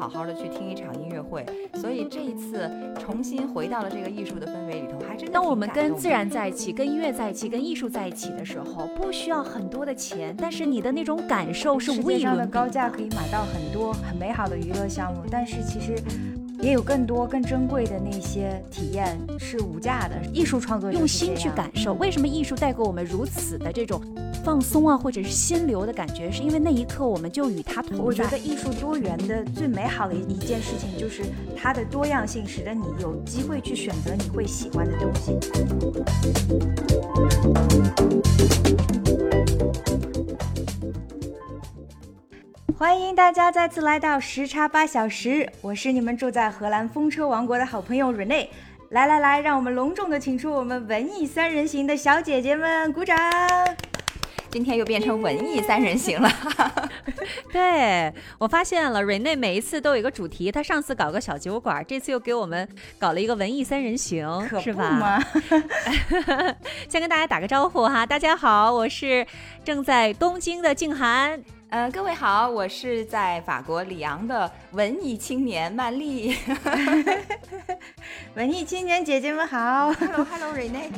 好好的去听一场音乐会，所以这一次重新回到了这个艺术的氛围里头，还真。当我们跟自然在一起，跟音乐在一起，跟艺术在一起的时候，不需要很多的钱，但是你的那种感受是无与伦比的。高价可以买到很多很美好的娱乐项目，但是其实。也有更多更珍贵的那些体验是无价的。艺术创作用心去感受，为什么艺术带给我们如此的这种放松啊，或者是心流的感觉？是因为那一刻我们就与它同在。我觉得艺术多元的最美好的一件事情就是它的多样性，使得你有机会去选择你会喜欢的东西。欢迎大家再次来到时差八小时，我是你们住在荷兰风车王国的好朋友 Rene。来来来，让我们隆重的请出我们文艺三人行的小姐姐们，鼓掌！今天又变成文艺三人行了。对我发现了，Rene 每一次都有一个主题，他上次搞个小酒馆，这次又给我们搞了一个文艺三人行，是吧？先跟大家打个招呼哈，大家好，我是正在东京的静涵。呃，各位好，我是在法国里昂的文艺青年曼丽。文艺青年姐姐们好，Hello Hello，Rene。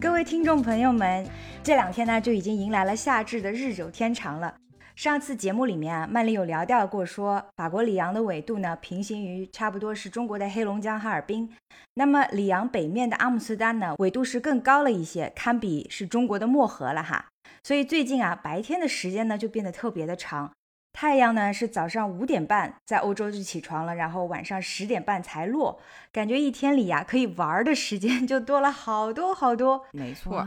各位听众朋友们，这两天呢就已经迎来了夏至的日久天长了。上次节目里面啊，曼丽有聊到过，说法国里昂的纬度呢，平行于差不多是中国的黑龙江哈尔滨。那么里昂北面的阿姆斯特丹呢，纬度是更高了一些，堪比是中国的漠河了哈。所以最近啊，白天的时间呢就变得特别的长，太阳呢是早上五点半在欧洲就起床了，然后晚上十点半才落，感觉一天里呀可以玩的时间 就多了好多好多。没错。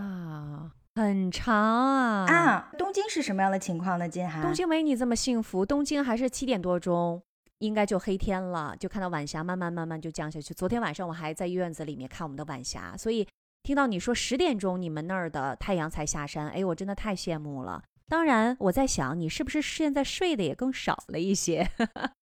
很长啊啊！东京是什么样的情况呢？金涵，东京没你这么幸福。东京还是七点多钟，应该就黑天了，就看到晚霞慢慢慢慢就降下去。昨天晚上我还在院子里面看我们的晚霞，所以听到你说十点钟你们那儿的太阳才下山，哎，我真的太羡慕了。当然，我在想你是不是现在睡的也更少了一些？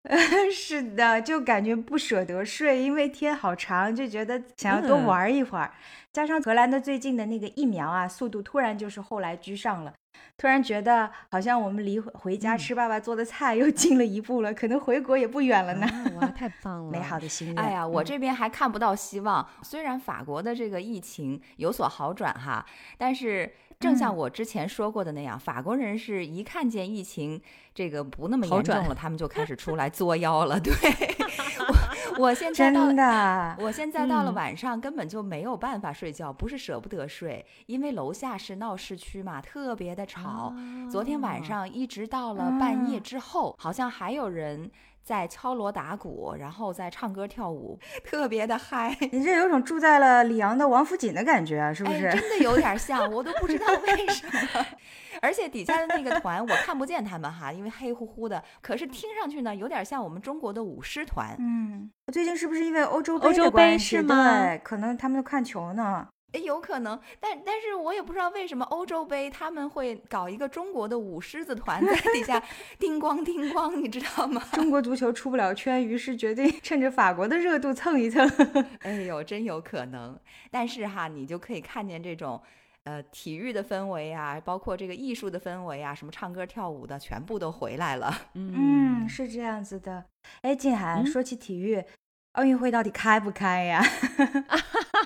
是的，就感觉不舍得睡，因为天好长，就觉得想要多玩一会儿。加上荷兰的最近的那个疫苗啊，速度突然就是后来居上了，突然觉得好像我们离回家吃爸爸做的菜又近了一步了，可能回国也不远了呢。哇，太 棒了！美好的心愿。哎呀，我这边还看不到希望。虽然法国的这个疫情有所好转哈，但是正像我之前说过的那样，法国人是一看见疫情这个不那么严重了，他们就开始出来作妖了。对。我 我现在真的，我现在到了晚上根本就没有办法睡觉，不是舍不得睡，因为楼下是闹市区嘛，特别的吵。昨天晚上一直到了半夜之后，好像还有人在敲锣打鼓，然后在唱歌跳舞，特别的嗨。你这有种住在了里昂的王府井的感觉啊，是不是？真的有点像，我都不知道为什么。而且底下的那个团我看不见他们哈，因为黑乎乎的。可是听上去呢，有点像我们中国的舞狮团。嗯，最近是不是因为欧洲杯欧洲杯是吗？对，可能他们都看球呢。哎，有可能。但但是我也不知道为什么欧洲杯他们会搞一个中国的舞狮子团在底下 叮咣叮咣，你知道吗？中国足球出不了圈，于是决定趁着法国的热度蹭一蹭。哎呦，真有可能。但是哈，你就可以看见这种。呃，体育的氛围啊，包括这个艺术的氛围啊，什么唱歌跳舞的，全部都回来了。嗯，是这样子的。哎，静涵，说起体育，奥运会到底开不开呀？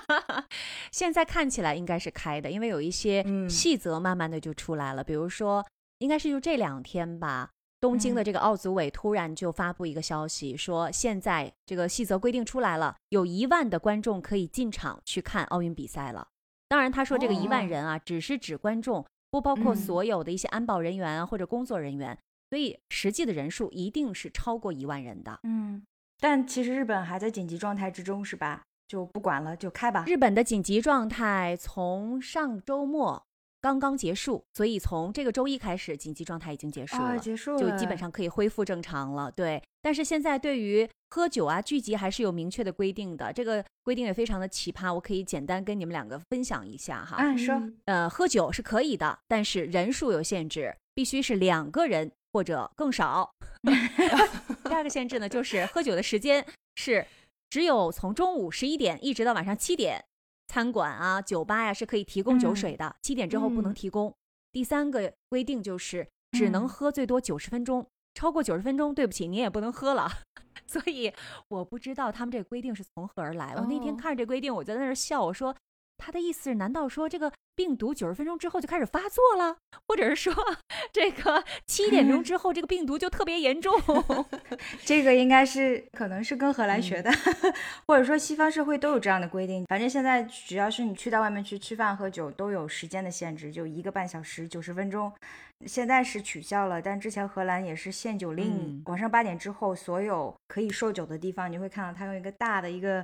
现在看起来应该是开的，因为有一些细则慢慢的就出来了。比如说，应该是就这两天吧，东京的这个奥组委突然就发布一个消息，说现在这个细则规定出来了，有一万的观众可以进场去看奥运比赛了。当然，他说这个一万人啊，只是指观众，不包括所有的一些安保人员或者工作人员，所以实际的人数一定是超过一万人的。嗯，但其实日本还在紧急状态之中，是吧？就不管了，就开吧。日本的紧急状态从上周末。刚刚结束，所以从这个周一开始，紧急状态已经结束了，结束了，就基本上可以恢复正常了。对，但是现在对于喝酒啊聚集还是有明确的规定的，这个规定也非常的奇葩，我可以简单跟你们两个分享一下哈。嗯，说，呃，喝酒是可以的，但是人数有限制，必须是两个人或者更少。第二个限制呢，就是喝酒的时间是只有从中午十一点一直到晚上七点。餐馆啊、酒吧呀是可以提供酒水的，七点之后不能提供。第三个规定就是只能喝最多九十分钟，超过九十分钟，对不起，您也不能喝了。所以我不知道他们这规定是从何而来。我那天看着这规定，我就在那儿笑，我说。他的意思是，难道说这个病毒九十分钟之后就开始发作了，或者是说这个七点钟之后这个病毒就特别严重？这个应该是可能是跟荷兰学的，或者说西方社会都有这样的规定。反正现在只要是你去到外面去吃饭喝酒，都有时间的限制，就一个半小时九十分钟。现在是取消了，但之前荷兰也是限酒令，晚上八点之后所有可以售酒的地方，你会看到他用一个大的一个。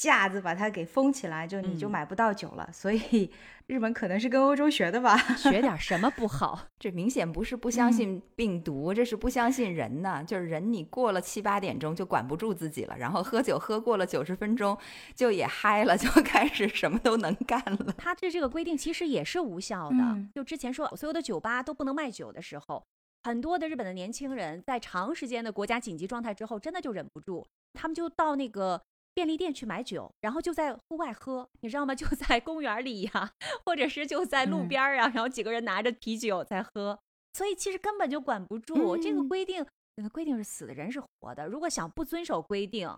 架子把它给封起来，就你就买不到酒了。所以日本可能是跟欧洲学的吧？学点什么不好？这明显不是不相信病毒，这是不相信人呢。就是人，你过了七八点钟就管不住自己了，然后喝酒喝过了九十分钟就也嗨了，就开始什么都能干了。他这这个规定其实也是无效的。就之前说所有的酒吧都不能卖酒的时候，很多的日本的年轻人在长时间的国家紧急状态之后，真的就忍不住，他们就到那个。便利店去买酒，然后就在户外喝，你知道吗？就在公园里呀，或者是就在路边啊，然后几个人拿着啤酒在喝，所以其实根本就管不住。这个规定，规定是死的，人是活的。如果想不遵守规定，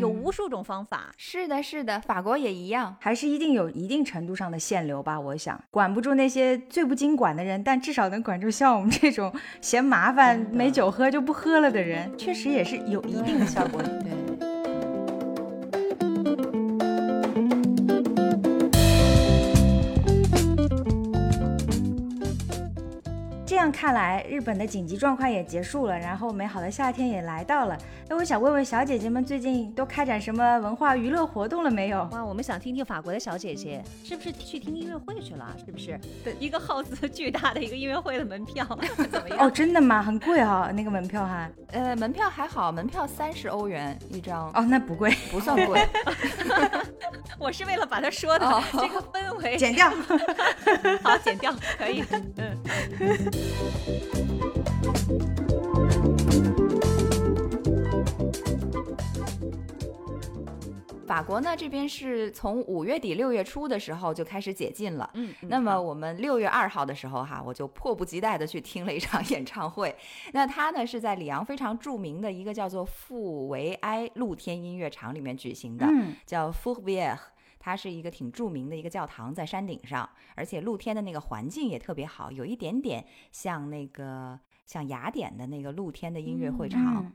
有无数种方法。是的，是的，法国也一样，还是一定有一定程度上的限流吧？我想管不住那些最不经管的人，但至少能管住像我们这种嫌麻烦、没酒喝就不喝了的人，确实也是有一定的效果。对。看来，日本的紧急状况也结束了，然后美好的夏天也来到了。那我想问问小姐姐们，最近都开展什么文化娱乐活动了没有？哇，我们想听听法国的小姐姐是不是去听音乐会去了？是不是？对，一个耗资巨大的一个音乐会的门票 怎么样？哦，真的吗？很贵哈，那个门票哈。呃，门票还好，门票三十欧元一张。哦，那不贵，不算贵。我是为了把它说的这个氛围剪掉。好，剪掉，可以。嗯。法国呢，这边是从五月底六月初的时候就开始解禁了。嗯，那么我们六月二号的时候哈，我就迫不及待的去听了一场演唱会。那他呢是在里昂非常著名的一个叫做富维埃露天音乐场里面举行的，叫 f o u v i e r 它是一个挺著名的一个教堂，在山顶上，而且露天的那个环境也特别好，有一点点像那个像雅典的那个露天的音乐会场。嗯，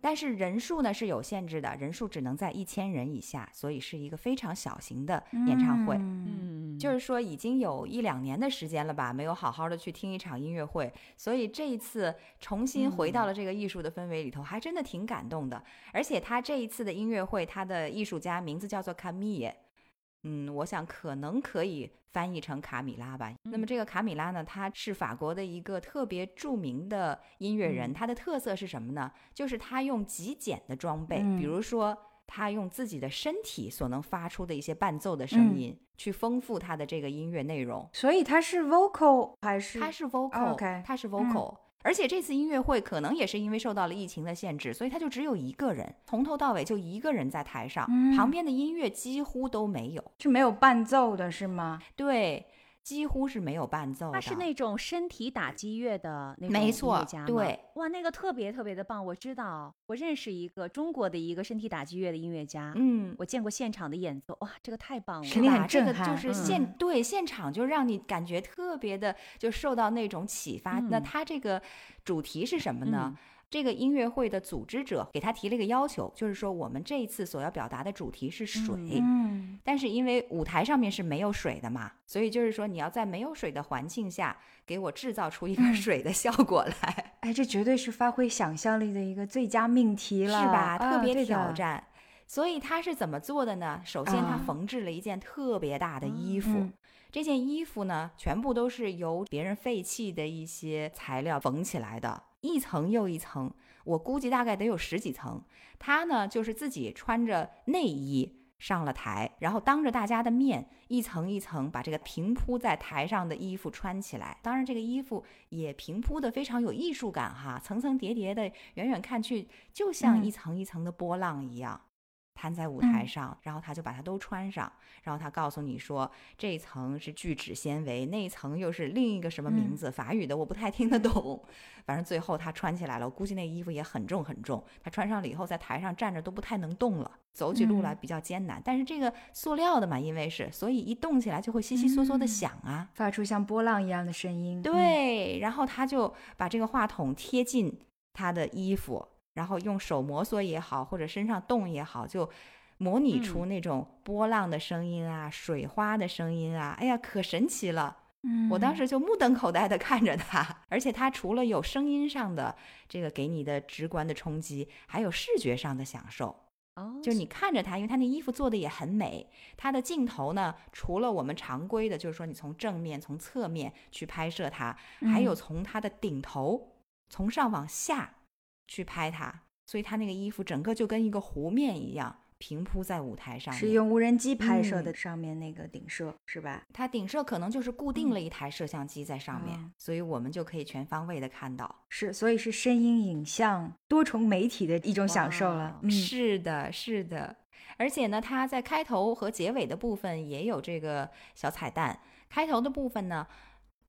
但是人数呢是有限制的，人数只能在一千人以下，所以是一个非常小型的演唱会。嗯，就是说已经有一两年的时间了吧，没有好好的去听一场音乐会，所以这一次重新回到了这个艺术的氛围里头，还真的挺感动的。而且他这一次的音乐会，他的艺术家名字叫做卡米耶。嗯，我想可能可以翻译成卡米拉吧。那么这个卡米拉呢，他是法国的一个特别著名的音乐人。他的特色是什么呢？就是他用极简的装备，比如说他用自己的身体所能发出的一些伴奏的声音，去丰富他的这个音乐内容。所以他是 vocal 还是？他是 vocal，他是 vocal。而且这次音乐会可能也是因为受到了疫情的限制，所以他就只有一个人，从头到尾就一个人在台上，旁边的音乐几乎都没有，是没有伴奏的，是吗？对。几乎是没有伴奏的，他是那种身体打击乐的那种音乐家对，哇，那个特别特别的棒。我知道，我认识一个中国的一个身体打击乐的音乐家，嗯，我见过现场的演奏，哇，这个太棒了，肯定很震撼。这个就是现对现场就让你感觉特别的就受到那种启发。那他这个主题是什么呢？这个音乐会的组织者给他提了一个要求，就是说我们这一次所要表达的主题是水，嗯，但是因为舞台上面是没有水的嘛，所以就是说你要在没有水的环境下给我制造出一个水的效果来。哎，这绝对是发挥想象力的一个最佳命题了，是吧？特别挑战。所以他是怎么做的呢？首先他缝制了一件特别大的衣服。这件衣服呢，全部都是由别人废弃的一些材料缝起来的，一层又一层，我估计大概得有十几层。他呢，就是自己穿着内衣上了台，然后当着大家的面，一层一层把这个平铺在台上的衣服穿起来。当然，这个衣服也平铺的非常有艺术感哈，层层叠叠的，远远看去就像一层一层的波浪一样。摊在舞台上，然后他就把它都穿上，然后他告诉你说，这一层是聚酯纤维，那一层又是另一个什么名字，法语的我不太听得懂。反正最后他穿起来了，我估计那衣服也很重很重。他穿上了以后，在台上站着都不太能动了，走起路来比较艰难。但是这个塑料的嘛，因为是，所以一动起来就会悉悉嗦嗦的响啊，发出像波浪一样的声音。对，然后他就把这个话筒贴近他的衣服。然后用手摩挲也好，或者身上动也好，就模拟出那种波浪的声音啊，水花的声音啊，哎呀，可神奇了！嗯，我当时就目瞪口呆地看着他，而且他除了有声音上的这个给你的直观的冲击，还有视觉上的享受。哦，就你看着他，因为他那衣服做的也很美，他的镜头呢，除了我们常规的，就是说你从正面、从侧面去拍摄它，还有从它的顶头从上往下。去拍它，所以它那个衣服整个就跟一个湖面一样平铺在舞台上。是用无人机拍摄的，上面那个顶摄是吧？它顶摄可能就是固定了一台摄像机在上面，所以我们就可以全方位的看到。是，所以是声音、影像多重媒体的一种享受了。是的，是的。而且呢，它在开头和结尾的部分也有这个小彩蛋。开头的部分呢。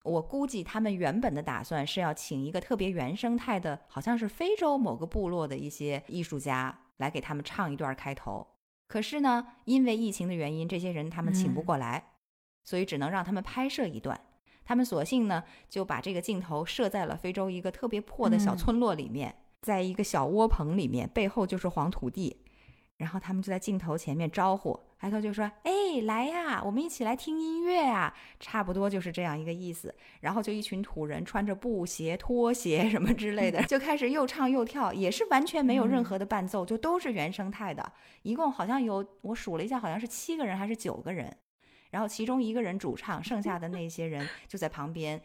我估计他们原本的打算是要请一个特别原生态的，好像是非洲某个部落的一些艺术家来给他们唱一段开头。可是呢，因为疫情的原因，这些人他们请不过来，所以只能让他们拍摄一段。他们索性呢就把这个镜头设在了非洲一个特别破的小村落里面，在一个小窝棚里面，背后就是黄土地。然后他们就在镜头前面招呼，抬头就说：“哎，来呀，我们一起来听音乐啊！”差不多就是这样一个意思。然后就一群土人穿着布鞋、拖鞋什么之类的，就开始又唱又跳，也是完全没有任何的伴奏，就都是原生态的。一共好像有我数了一下，好像是七个人还是九个人。然后其中一个人主唱，剩下的那些人就在旁边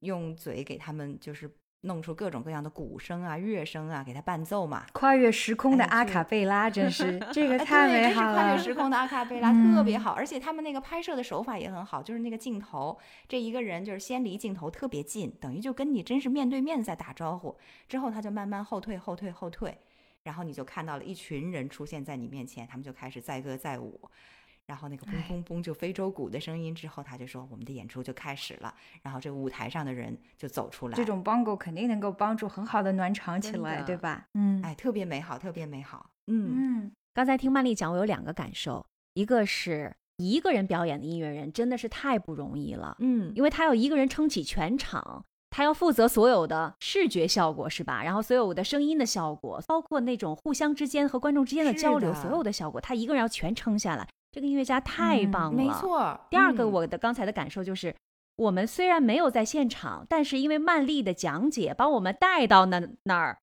用嘴给他们就是。弄出各种各样的鼓声啊、乐声啊，给他伴奏嘛。跨越 时空的阿卡贝拉，真是这个太美好了。跨越时空的阿卡贝拉特别好，而且他们那个拍摄的手法也很好，就是那个镜头，这一个人就是先离镜头特别近，等于就跟你真是面对面在打招呼，之后他就慢慢后退、后退、后退，然后你就看到了一群人出现在你面前，他们就开始载歌载舞。然后那个嘣嘣嘣就非洲鼓的声音之后，他就说我们的演出就开始了。然后这个舞台上的人就走出来，这种 bongo 肯定能够帮助很好的暖场起来，对吧？嗯，哎，特别美好，特别美好。嗯嗯。刚才听曼丽讲，我有两个感受，一个是一个人表演的音乐人真的是太不容易了，嗯，因为他要一个人撑起全场，他要负责所有的视觉效果，是吧？然后所有的声音的效果，包括那种互相之间和观众之间的交流，所有的效果，他一个人要全撑下来。这个音乐家太棒了，没错。第二个，我的刚才的感受就是，我们虽然没有在现场，但是因为曼丽的讲解，把我们带到那那儿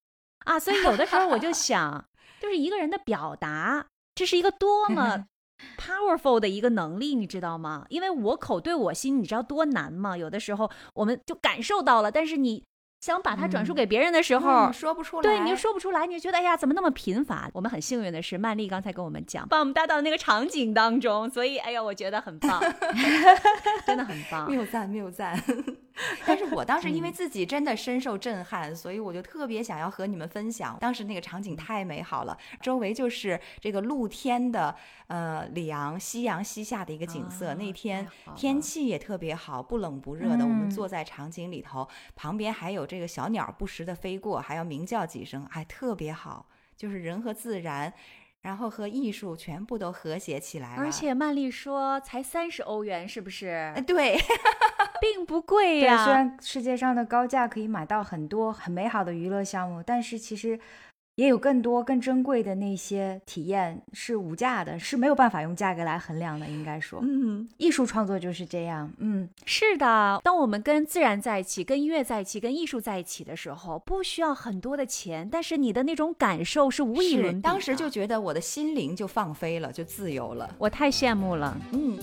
啊，所以有的时候我就想，就是一个人的表达，这是一个多么 powerful 的一个能力，你知道吗？因为我口对我心，你知道多难吗？有的时候我们就感受到了，但是你。想把它转述给别人的时候，说不出来。对，你就说不出来，你就觉得哎呀，怎么那么贫乏？我们很幸运的是，曼丽刚才跟我们讲，把我们带到那个场景当中，所以哎呀，我觉得很棒，真的很棒，谬赞谬赞。但是我当时因为自己真的深受震撼，所以我就特别想要和你们分享。当时那个场景太美好了，周围就是这个露天的，呃，里昂夕阳西下的一个景色。那天天气也特别好，不冷不热的。我们坐在场景里头，旁边还有这个小鸟不时的飞过，还要鸣叫几声，哎，特别好。就是人和自然，然后和艺术全部都和谐起来了。而且曼丽说才三十欧元，是不是？对。并不贵呀。虽然世界上的高价可以买到很多很美好的娱乐项目，但是其实。也有更多更珍贵的那些体验是无价的，是没有办法用价格来衡量的。应该说，嗯，艺术创作就是这样。嗯，是的。当我们跟自然在一起，跟音乐在一起，跟艺术在一起的时候，不需要很多的钱，但是你的那种感受是无以伦比。当时就觉得我的心灵就放飞了，就自由了。我太羡慕了。嗯。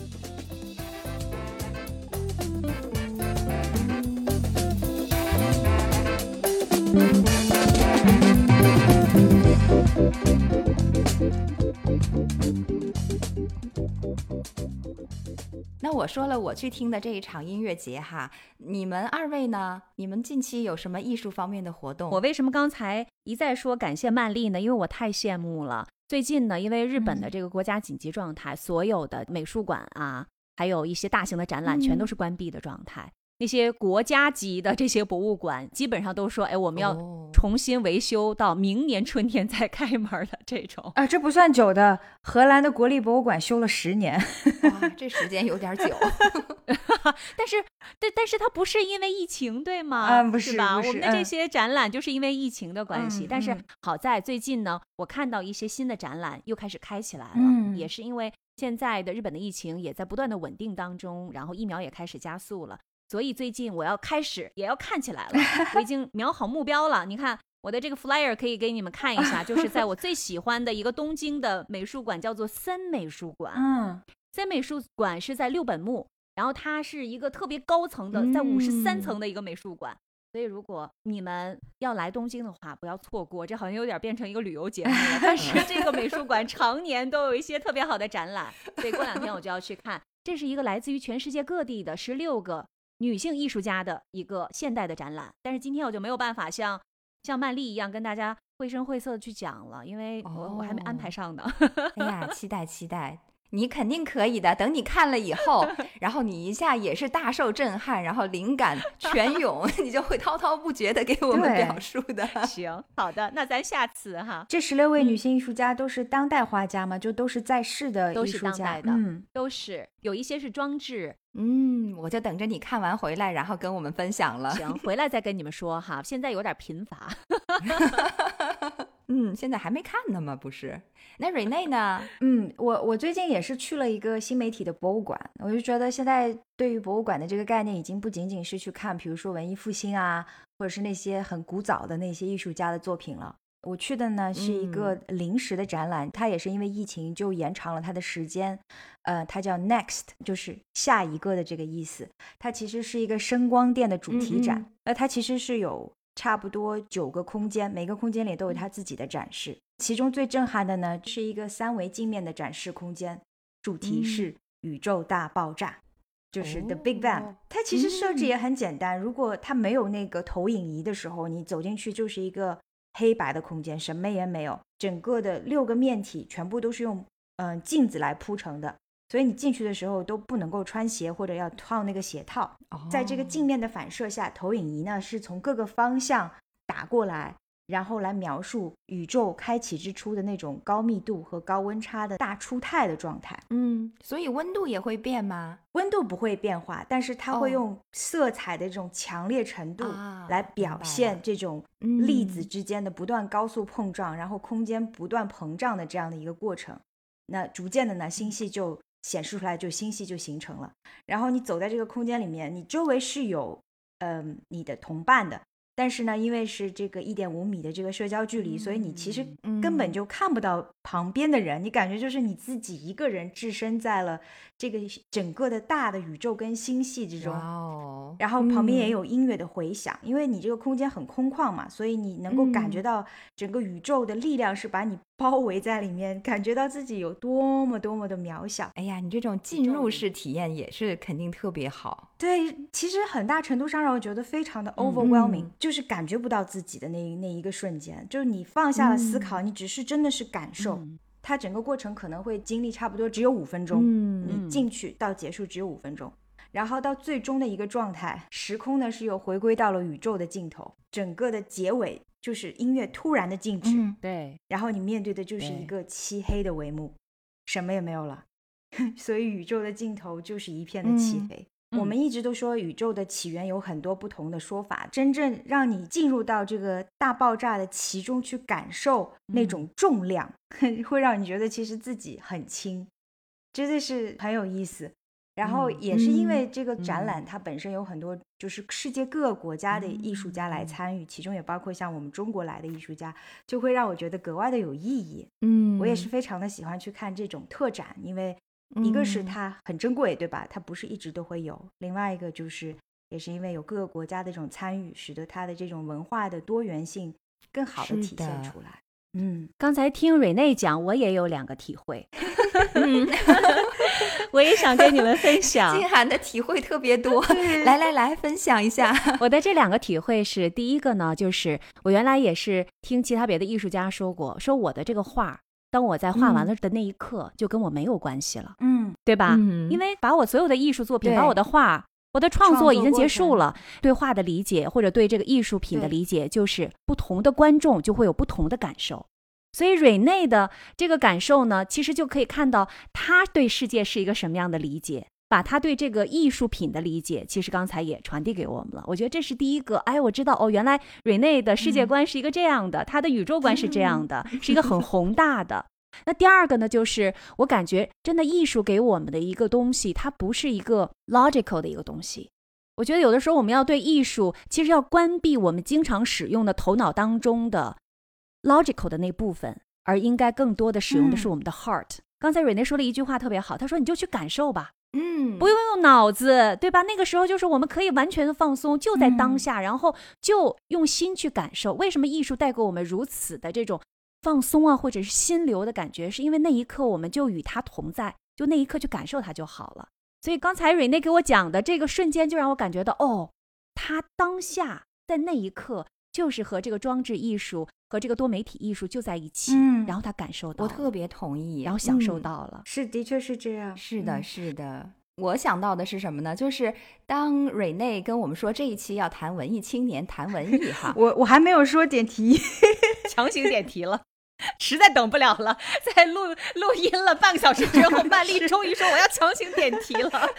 我说了我去听的这一场音乐节哈，你们二位呢？你们近期有什么艺术方面的活动？我为什么刚才一再说感谢曼丽呢？因为我太羡慕了。最近呢，因为日本的这个国家紧急状态，所有的美术馆啊，还有一些大型的展览，全都是关闭的状态。那些国家级的这些博物馆，基本上都说，哎，我们要重新维修到明年春天再开门的这种。啊，这不算久的，荷兰的国立博物馆修了十年，哇，这时间有点久。但是，但但是它不是因为疫情，对吗？啊，不是吧？我们的这些展览就是因为疫情的关系。但是好在最近呢，我看到一些新的展览又开始开起来了，也是因为现在的日本的疫情也在不断的稳定当中，然后疫苗也开始加速了。所以最近我要开始也要看起来了，我已经瞄好目标了。你看我的这个 flyer 可以给你们看一下，就是在我最喜欢的一个东京的美术馆，叫做森美术馆。嗯，森美术馆是在六本木，然后它是一个特别高层的，在五十三层的一个美术馆。所以如果你们要来东京的话，不要错过。这好像有点变成一个旅游节目了，但是这个美术馆 常年都有一些特别好的展览，所以过两天我就要去看。这是一个来自于全世界各地的十六个。女性艺术家的一个现代的展览，但是今天我就没有办法像像曼丽一样跟大家绘声绘色的去讲了，因为我我还没安排上呢。哎呀，期待期待。你肯定可以的。等你看了以后，然后你一下也是大受震撼，然后灵感泉涌，你就会滔滔不绝的给我们表述的。行，好的，那咱下次哈。这十六位女性艺术家都是当代画家吗？就都是在世的艺术家的，嗯，都是有一些是装置。嗯，我就等着你看完回来，然后跟我们分享了。行，回来再跟你们说哈。现在有点贫乏。嗯，现在还没看呢吗？不是。那 瑞内呢？嗯，我我最近也是去了一个新媒体的博物馆，我就觉得现在对于博物馆的这个概念，已经不仅仅是去看，比如说文艺复兴啊，或者是那些很古早的那些艺术家的作品了。我去的呢是一个临时的展览，它也是因为疫情就延长了它的时间。呃，它叫 Next，就是下一个的这个意思。它其实是一个声光电的主题展，那它其实是有差不多九个空间，每个空间里都有它自己的展示。其中最震撼的呢，是一个三维镜面的展示空间，主题是宇宙大爆炸，就是 The Big Bang。它其实设置也很简单，如果它没有那个投影仪的时候，你走进去就是一个黑白的空间，什么也没有，整个的六个面体全部都是用嗯镜子来铺成的，所以你进去的时候都不能够穿鞋或者要套那个鞋套。在这个镜面的反射下，投影仪呢是从各个方向打过来。然后来描述宇宙开启之初的那种高密度和高温差的大出态的状态。嗯，所以温度也会变吗？温度不会变化，但是它会用色彩的这种强烈程度来表现这种粒子之间的不断高速碰撞，然后空间不断膨胀的这样的一个过程。那逐渐的呢，星系就显示出来，就星系就形成了。然后你走在这个空间里面，你周围是有嗯你的同伴的。但是呢，因为是这个一点五米的这个社交距离，所以你其实根本就看不到旁边的人，你感觉就是你自己一个人置身在了这个整个的大的宇宙跟星系之中。哦，然后旁边也有音乐的回响，因为你这个空间很空旷嘛，所以你能够感觉到整个宇宙的力量是把你包围在里面，感觉到自己有多么多么的渺小。哎呀，你这种进入式体验也是肯定特别好。对，其实很大程度上让我觉得非常的 overwhelming，就是感觉不到自己的那那一个瞬间，就是你放下了思考，你只是真的是感受。它整个过程可能会经历差不多只有五分钟，你进去到结束只有五分钟，然后到最终的一个状态，时空呢是又回归到了宇宙的尽头，整个的结尾就是音乐突然的静止，对，然后你面对的就是一个漆黑的帷幕，什么也没有了，所以宇宙的尽头就是一片的漆黑。我们一直都说宇宙的起源有很多不同的说法，真正让你进入到这个大爆炸的其中去感受那种重量，会让你觉得其实自己很轻，真的是很有意思。然后也是因为这个展览，它本身有很多就是世界各个国家的艺术家来参与，其中也包括像我们中国来的艺术家，就会让我觉得格外的有意义。嗯，我也是非常的喜欢去看这种特展，因为。一个是它很珍贵，对吧？它不是一直都会有。另外一个就是，也是因为有各个国家的这种参与，使得它的这种文化的多元性更好的体现出来。嗯，刚才听瑞内讲，我也有两个体会，我也想跟你们分 享。静涵的体会特别多，来来来，分享一下。我的这两个体会是，第一个呢，就是我原来也是听其他别的艺术家说过，说我的这个画，当我在画完了的那一刻，就跟我没有关系了，嗯，对吧？嗯因为把我所有的艺术作品，把我的画。我的创作已经结束了，对画的理解或者对这个艺术品的理解，就是不同的观众就会有不同的感受。所以瑞内的这个感受呢，其实就可以看到他对世界是一个什么样的理解，把他对这个艺术品的理解，其实刚才也传递给我们了。我觉得这是第一个，哎，我知道哦，原来瑞内的世界观是一个这样的，他的宇宙观是这样的，是一个很宏大的。那第二个呢，就是我感觉真的艺术给我们的一个东西，它不是一个 logical 的一个东西。我觉得有的时候我们要对艺术，其实要关闭我们经常使用的头脑当中的 logical 的那部分，而应该更多的使用的是我们的 heart。刚才瑞内说了一句话特别好，他说你就去感受吧，嗯，不用用脑子，对吧？那个时候就是我们可以完全的放松，就在当下，然后就用心去感受。为什么艺术带给我们如此的这种放松啊，或者是心流的感觉？是因为那一刻我们就与它同在，就那一刻去感受它就好了。所以刚才瑞内给我讲的这个瞬间，就让我感觉到，哦，他当下在那一刻就是和这个装置艺术和这个多媒体艺术就在一起，嗯然后他感受到，我特别同意，然后享受嗯到了。是，的确是这样。是的，嗯是的。我想到的是什么呢？就是当瑞内跟我们说这一期要谈文艺青年，谈文艺哈，我我还没有说点题，强行点题了，实在等不了了。在录录音了半个小时之后，曼丽终于说我要强行点题了。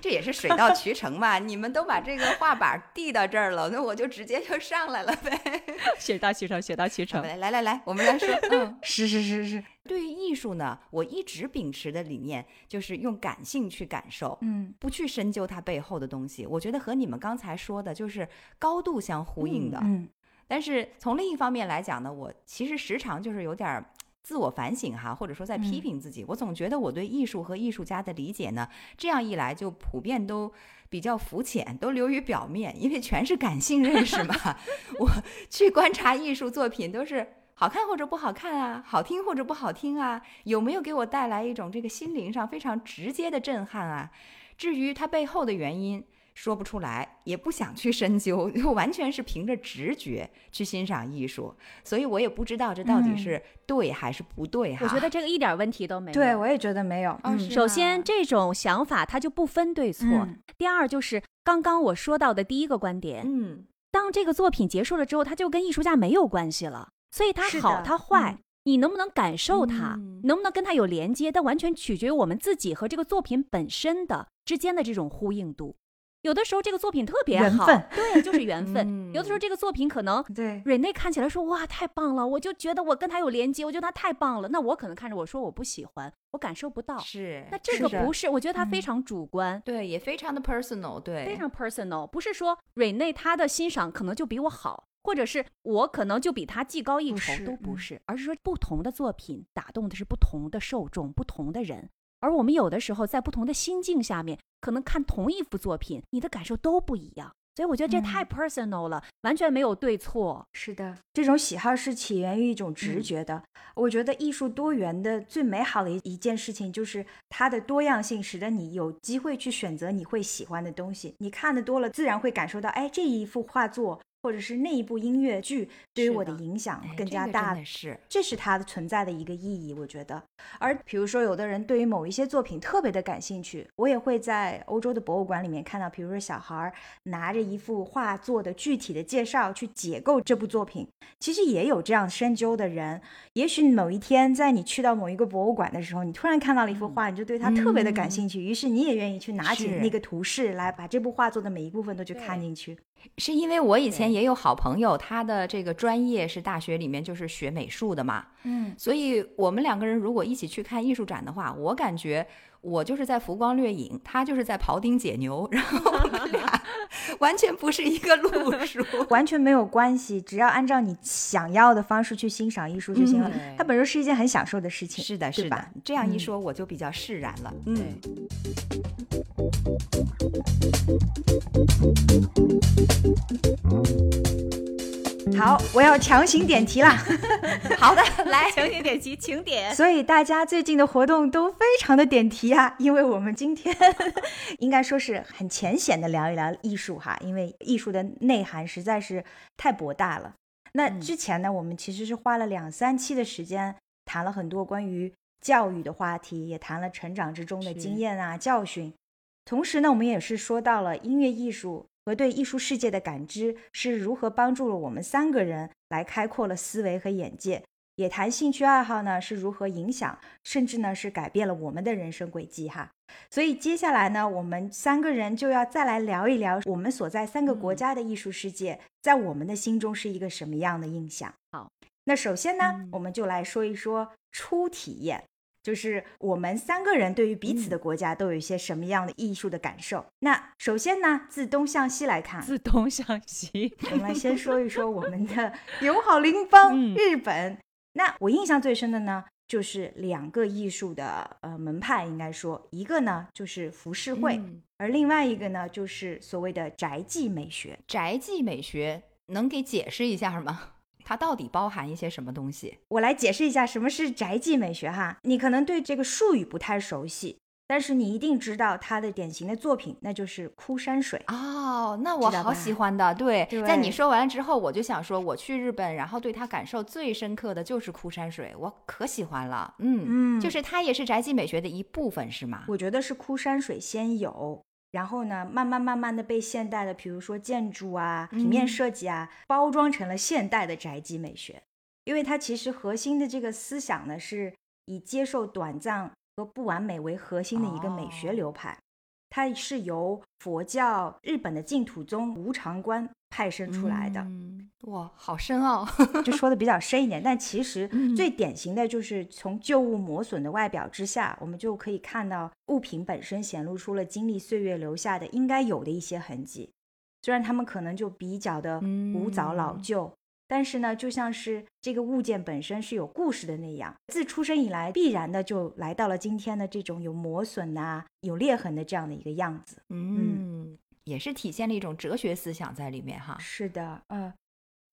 这也是水到渠成嘛。你们都把这个画板递到这儿了，那我就直接就上来了呗。水到渠成，水到渠成。来来来来，我们来说，嗯。是是是是，对于艺术呢，我一直秉持的理念就是用感性去感受，嗯不去深究它背后的东西。我觉得和你们刚才说的就是高度相呼应的。嗯但是从另一方面来讲呢，我其实时常就是有点儿自我反省哈，或者说在批嗯评自己。我总觉得我对艺术和艺术家的理解呢，这样一来就普遍都比较肤浅，都流于表面，因为全是感性认识嘛。我去观察艺术作品都是。好看或者不好看啊，好听或者不好听啊，有没有给我带来一种这个心灵上非常直接的震撼啊？至于它背后的原因，说不出来，也不想去深究，就完全是凭着直觉去欣赏艺术，所以我也不知道这到底嗯是对还是不对哈。我觉得这个一点问题都没有。对，我也觉得没有。哦嗯首先这种想法它就不分对错。嗯第二就是刚刚我说到的第一个观点，嗯，当这个作品结束了之后，它就跟艺术家没有关系了。所以它好它坏，嗯你能不能感受它，嗯能不能跟它有连接，但完全取决于我们自己和这个作品本身的之间的这种呼应度。有的时候这个作品特别好，对，就是缘分。嗯有的时候这个作品可能对，瑞内看起来说哇太棒了，我就觉得我跟他有连接，我觉得他太棒了。那我可能看着我说我不喜欢，我感受不到。是。那这个不是，我觉得他非嗯常主观，对，也非常的 personal，对，非常 personal，不是说瑞内他的欣赏可能就比我好，或者是我可能就比他技高一筹，都不是，而是说不同的作品打动的是不同的受众、不同的人。而我们有的时候在不同的心境下面，可能看同一幅作品，你的感受都不一样。所以我觉得这太嗯 personal 了，完全没有对错。是的，这种喜好是起源于一种直嗯觉的。我觉得艺术多元的最美好的一一件事情，就是它的多样性，使得你有机会去选择你会喜欢的东西。你看的多了，自然会感受到，哎，这一幅画作或者是那一部音乐剧对于我的影响哎更这个加大是，这是它的存在的一个意义，我觉得。而比如说，有的人对于某一些作品特别的感兴趣，我也会在欧洲的博物馆里面看到，比如说小孩儿拿着一幅画作的具体的介绍去解构这部作品。其实也有这样深究的人。也许某一天，在你去到某一个博物馆的时候，你突然看到了一幅画，你就对它特别的感兴趣，于是你也愿意去拿起那个图示来把这部画作的每一部分都去看进去。是因为我以前也有好朋友，他的这个专业是大学里面就是学美术的嘛，嗯，所以我们两个人如果一起去看艺术展的话，我感觉我就是在浮光掠影，他就是在庖丁解牛，然后我们俩 完全不是一个路数。完全没有关系，只要按照你想要的方式去欣赏艺术就行了。嗯它本身是一件很享受的事情。是的，是吧，这样一嗯说我就比较释然了。嗯，好，我要强行点题啦。好的，来强行点题，请点。所以大家最近的活动都非常的点题啊，因为我们今天 应该说是很浅显的聊一聊艺术哈，因为艺术的内涵实在是太博大了。那之前呢，我们其实是花了两三期的时间，谈了很多关于教育的话题，也谈了成长之中的经验啊、教训。同时呢，我们也是说到了音乐艺术。和对艺术世界的感知是如何帮助了我们三个人来开阔了思维和眼界？也谈兴趣爱好呢是如何影响，甚至呢是改变了我们的人生轨迹哈。所以接下来呢，我们三个人就要再来聊一聊我们所在三个国家的艺术世界，在我们的心中是一个什么样的印象？好，那首先呢，我们就来说一说初体验。就是我们三个人对于彼此的国家都有一些什么样的艺术的感受？那首先呢，自东向西来看，自东向西，我们先 说一说我们的友好邻邦日本。那我印象最深的呢，就是两个艺术的呃门派，应该说一个呢就是浮世绘，而另外一个呢就是所谓的宅迹美学。宅迹美学能给解释一下吗？它到底包含一些什么东西？我来解释一下什么是宅迹美学哈。你可能对这个术语不太熟悉，但是你一定知道它的典型的作品，那就是枯山水哦。那我好喜欢的，对。在你说完了之后，我就想说，我去日本，然后对它感受最深刻的就是枯山水，我可喜欢了。嗯嗯，就是它也是宅迹美学的一部分，是吗？我觉得是枯山水先有。然后呢，慢慢慢慢的被现代的，比如说建筑啊、平面设计啊，包装成了现代的宅基美学。因为它其实核心的这个思想呢，是以接受短暂和不完美为核心的一个美学流派。它是由佛教日本的净土宗无常观派生出来的。哇，好深奥，就说的比较深一点。但其实最典型的就是从旧物磨损的外表之下，我们就可以看到物品本身显露出了经历岁月留下的应该有的一些痕迹。虽然他们可能就比较的古早老旧。但是呢，就像是这个物件本身是有故事的那样，自出生以来必然的就来到了今天的这种有磨损呐、有裂痕的这样的一个样子。嗯，也是体现了一种哲学思想在里面哈。是的，呃，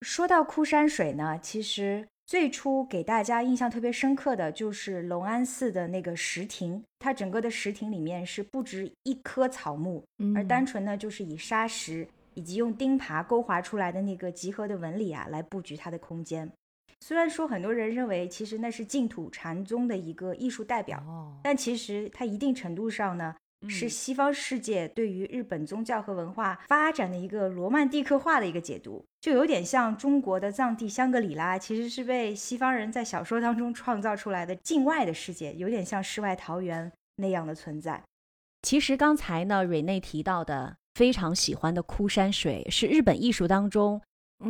说到枯山水呢，其实最初给大家印象特别深刻的就是隆安寺的那个石亭，它整个的石亭里面是不止一棵草木，而单纯呢就是以砂石。以及用钉耙勾划出来的那个集合的纹理啊，来布局它的空间。虽然说很多人认为其实那是净土禅宗的一个艺术代表，但其实它一定程度上呢，是西方世界对于日本宗教和文化发展的一个罗曼蒂克化的一个解读，就有点像中国的藏地香格里拉，其实是被西方人在小说当中创造出来的境外的世界，有点像世外桃源那样的存在。其实刚才呢，瑞内提到的。非常喜欢的枯山水是日本艺术当中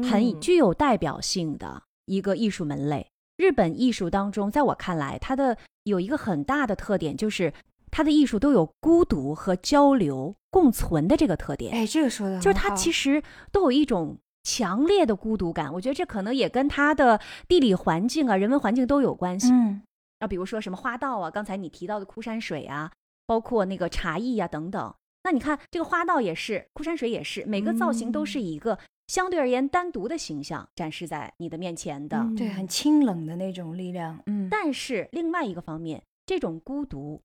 很具有代表性的一个艺术门类。日本艺术当中，在我看来，它的有一个很大的特点，就是它的艺术都有孤独和交流共存的这个特点。哎，这个说的就是他其实都有一种强烈的孤独感。我觉得这可能也跟他的地理环境啊、人文环境都有关系。嗯，那，比如说什么花道啊，刚才你提到的枯山水啊，包括那个茶艺啊等等。那你看，这个花道也是，枯山水也是，每个造型都是一个相对而言单独的形象展示在你的面前的，对，很清冷的那种力量。嗯，但是另外一个方面，这种孤独，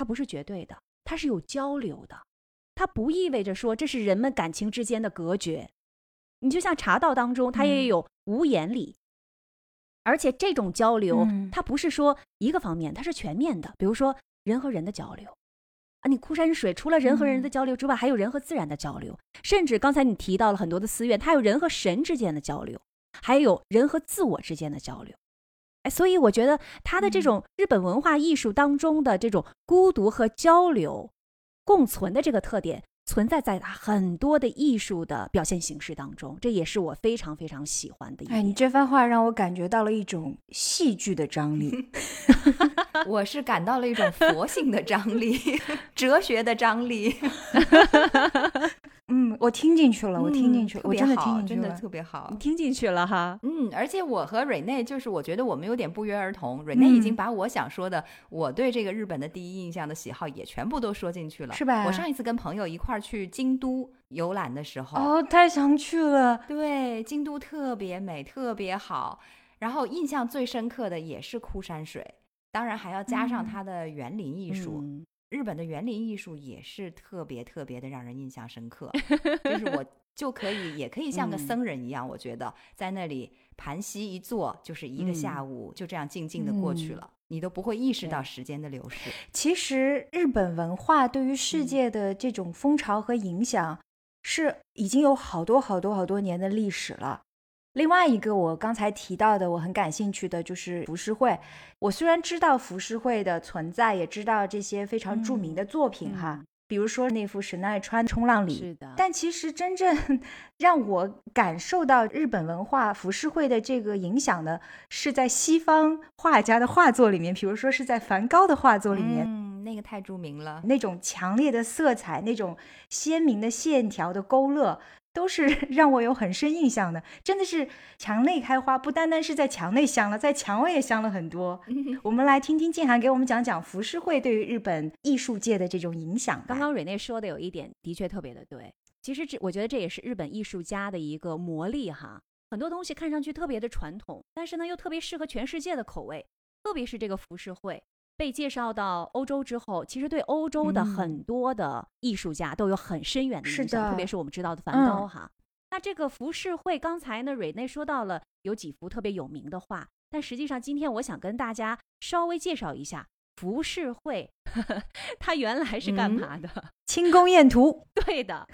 它不是绝对的，它是有交流的，它不意味着说这是人们感情之间的隔绝。你就像茶道当中，它也有无言礼，而且这种交流，它不是说一个方面，它是全面的，比如说人和人的交流。啊，你枯山水除了人和人的交流之外，还有人和自然的交流，甚至刚才你提到了很多的寺院，它有人和神之间的交流，还有人和自我之间的交流。哎，所以我觉得他的这种日本文化艺术当中的这种孤独和交流共存的这个特点。存在在很多的艺术的表现形式当中，这也是我非常非常喜欢的一点。哎，你这番话让我感觉到了一种戏剧的张力，我是感到了一种佛性的张力，哲学的张力。嗯，我听进去了，我听进去了，我真的听进去了，真的特别好，你听进去了哈。嗯，而且我和蕊内就是我觉得我们有点不约而同，蕊内已经把我想说的，我对这个日本的第一印象的喜好也全部都说进去了，是吧？我上一次跟朋友一块儿去京都游览的时候，哦，太想去了。对，京都特别美，特别好。然后印象最深刻的也是枯山水，当然还要加上它的园林艺术。日本的园林艺术也是特别特别的让人印象深刻，就是我就可以也可以像个僧人一样，我觉得在那里盘膝一坐，就是一个下午就这样静静的过去了，你都不会意识到时间的流逝。其实日本文化对于世界的这种风潮和影响，是已经有好多好多好多年的历史了。另外一个我刚才提到的，我很感兴趣的就是浮世绘。我虽然知道浮世绘的存在，也知道这些非常著名的作品哈，比如说那幅神奈川冲浪里，是的。但其实真正 让我感受到日本文化浮世绘的这个影响的，是在西方画家的画作里面，比如说是在梵高的画作里面，嗯，那个太著名了，那种强烈的色彩，那种鲜明的线条的勾勒。都是 让我有很深印象的，真的是墙内开花，不单单是在墙内香了，在墙外也香了很多。我们来听听静涵给我们讲讲浮世绘对于日本艺术界的这种影响。刚刚蕊内说的有一点的确特别的对，其实这我觉得这也是日本艺术家的一个魔力哈。很多东西看上去特别的传统，但是呢又特别适合全世界的口味，特别是这个浮世绘。被介绍到欧洲之后，其实对欧洲的很多的艺术家都有很深远的影响，特别是我们知道的梵高哈。那这个浮世绘，刚才呢蕊内说到了有几幅特别有名的画，但实际上今天我想跟大家稍微介绍一下浮世绘，它原来是干嘛的？清宫宴图。对的，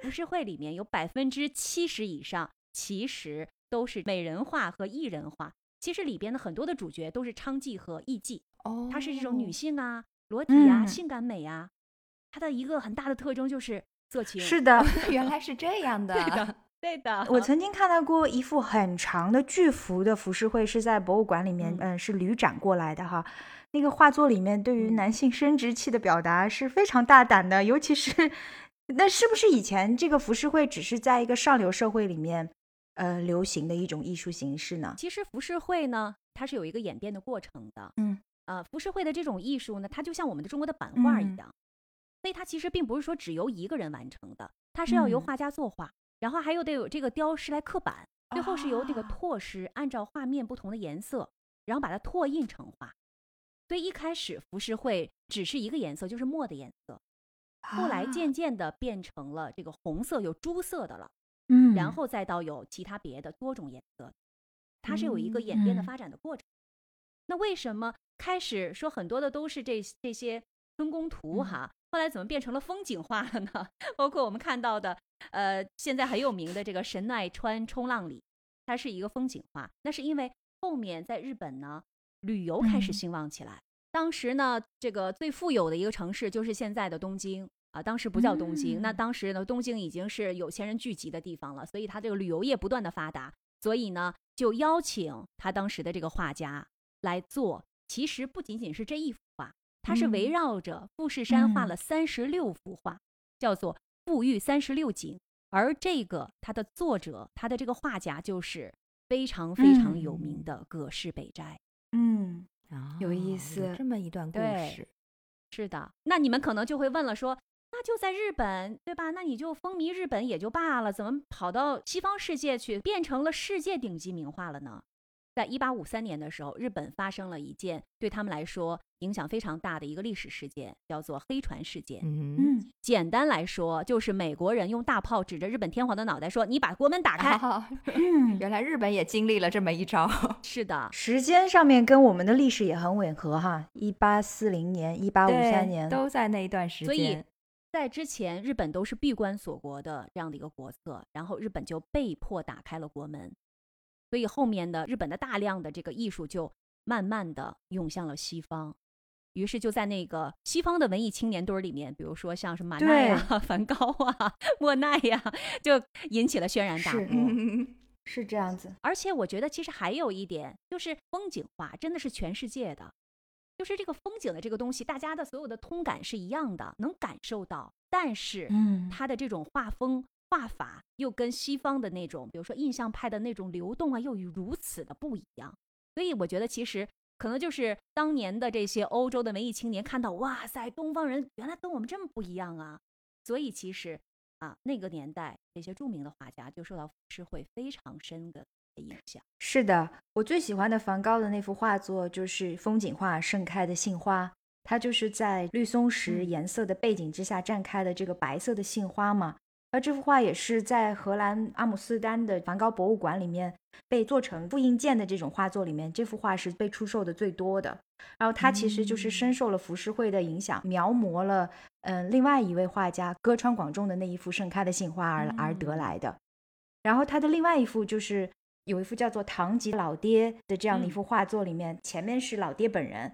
浮世绘里面有百分之七十以上其实都是美人画和艺人画，其实里边的很多的主角都是娼妓和艺妓。哦，她是这种女性啊，裸体啊，性感美啊，她的一个很大的特征就是色情。是的，原来是这样的。对的，对的。我曾经看到过一幅很长的巨幅的浮世绘，是在博物馆里面，嗯，是旅展过来的哈。那个画作里面对于男性生殖器的表达是非常大胆的，尤其是 那是不是以前这个浮世绘只是在一个上流社会里面，呃，流行的一种艺术形式呢？其实浮世绘呢，它是有一个演变的过程的。嗯。呃，浮世绘的这种艺术呢，它就像我们的中国的版画一样，所以它其实并不是说只由一个人完成的，它是要由画家作画，然后还有得有这个雕师来刻版，最后是由这个拓师按照画面不同的颜色，然后把它拓印成画。所以一开始浮世绘只是一个颜色，就是墨的颜色，后来渐渐的变成了这个红色有朱色的了，嗯，然后再到有其他别的多种颜色，它是有一个演变的发展的过程。那为什么？开始说很多的都是这这些春宫图哈，后来怎么变成了风景画了呢？包括我们看到的，呃，现在很有名的这个神奈川冲浪里，它是一个风景画。那是因为后面在日本呢，旅游开始兴旺起来。当时呢，这个最富有的一个城市就是现在的东京啊，当时不叫东京。那当时呢，东京已经是有钱人聚集的地方了，所以他这个旅游业不断的发达，所以呢，就邀请他当时的这个画家来做。其实不仅仅是这一幅画，它是围绕着富士山画了三十六幅画，叫做《富裕三十六景》。而这个它的作者，他的这个画家就是非常非常有名的葛饰北斋。嗯，有意思，这么一段故事。是的，那你们可能就会问了，说那就在日本，对吧？那你就风靡日本也就罢了，怎么跑到西方世界去，变成了世界顶级名画了呢？在一八五三年的时候，日本发生了一件对他们来说影响非常大的一个历史事件，叫做黑船事件。嗯，简单来说，就是美国人用大炮指着日本天皇的脑袋说：“你把国门打开。”原来日本也经历了这么一招。是的，时间上面跟我们的历史也很吻合哈。一八四零年、一八五三年都在那一段时间。所以在之前，日本都是闭关锁国的这样的一个国策，然后日本就被迫打开了国门。所以后面的日本的大量的这个艺术就慢慢的涌向了西方，于是就在那个西方的文艺青年堆儿里面，比如说像是马奈呀、梵高啊、莫奈呀，就引起了轩然大波。是这样子。而且我觉得其实还有一点，就是风景画真的是全世界的，就是这个风景的这个东西，大家的所有的通感是一样的，能感受到。但是，嗯，它的这种画风画法又跟西方的那种，比如说印象派的那种流动啊，又如此的不一样。所以我觉得，其实可能就是当年的这些欧洲的文艺青年看到，哇塞，东方人原来跟我们这么不一样啊！所以其实啊，那个年代那些著名的画家就受到浮世绘非常深的。影响是的，我最喜欢的梵高的那幅画作就是风景画《盛开的杏花》，它就是在绿松石颜色的背景之下绽开的这个白色的杏花嘛。而这幅画也是在荷兰阿姆斯特丹的梵高博物馆里面被做成复印件的这种画作里面，这幅画是被出售的最多的。然后它其实就是深受了浮世绘的影响，描摹了嗯另外一位画家歌川广重的那一幅《盛开的杏花》而而得来的。然后他的另外一幅就是。有一幅叫做《唐吉老爹》的这样的一幅画作，里面前面是老爹本人，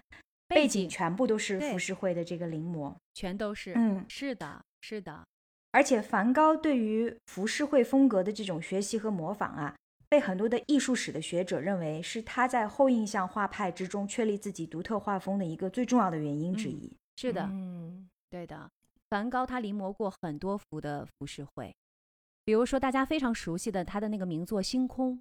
背景全部都是浮世绘的这个临摹，全都是。嗯，是的，是的。而且梵高对于浮世绘风格的这种学习和模仿啊，被很多的艺术史的学者认为是他在后印象画派之中确立自己独特画风的一个最重要的原因之一。是的，嗯，对的。梵高他临摹过很多幅的浮世绘，比如说大家非常熟悉的他的那个名作《星空》。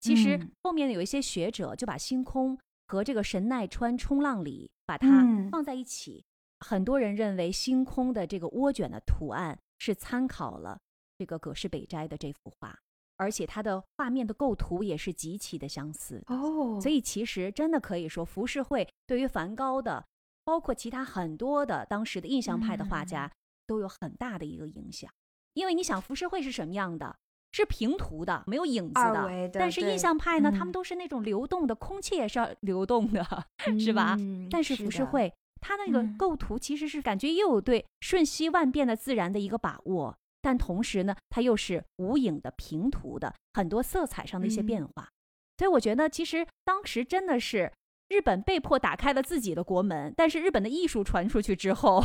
其实后面有一些学者就把星空和这个神奈川冲浪里把它放在一起，很多人认为星空的这个涡卷的图案是参考了这个葛饰北斋的这幅画，而且它的画面的构图也是极其的相似哦。所以其实真的可以说，浮世绘对于梵高的，包括其他很多的当时的印象派的画家都有很大的一个影响，因为你想浮世绘是什么样的？是平涂的，没有影子的。但是印象派呢，他们都是那种流动的，空气也是要流动的，是吧？但是浮世绘，它那个构图其实是感觉又有对瞬息万变的自然的一个把握，但同时呢，它又是无影的平涂的，很多色彩上的一些变化。所以我觉得，其实当时真的是。日本被迫打开了自己的国门，但是日本的艺术传出去之后，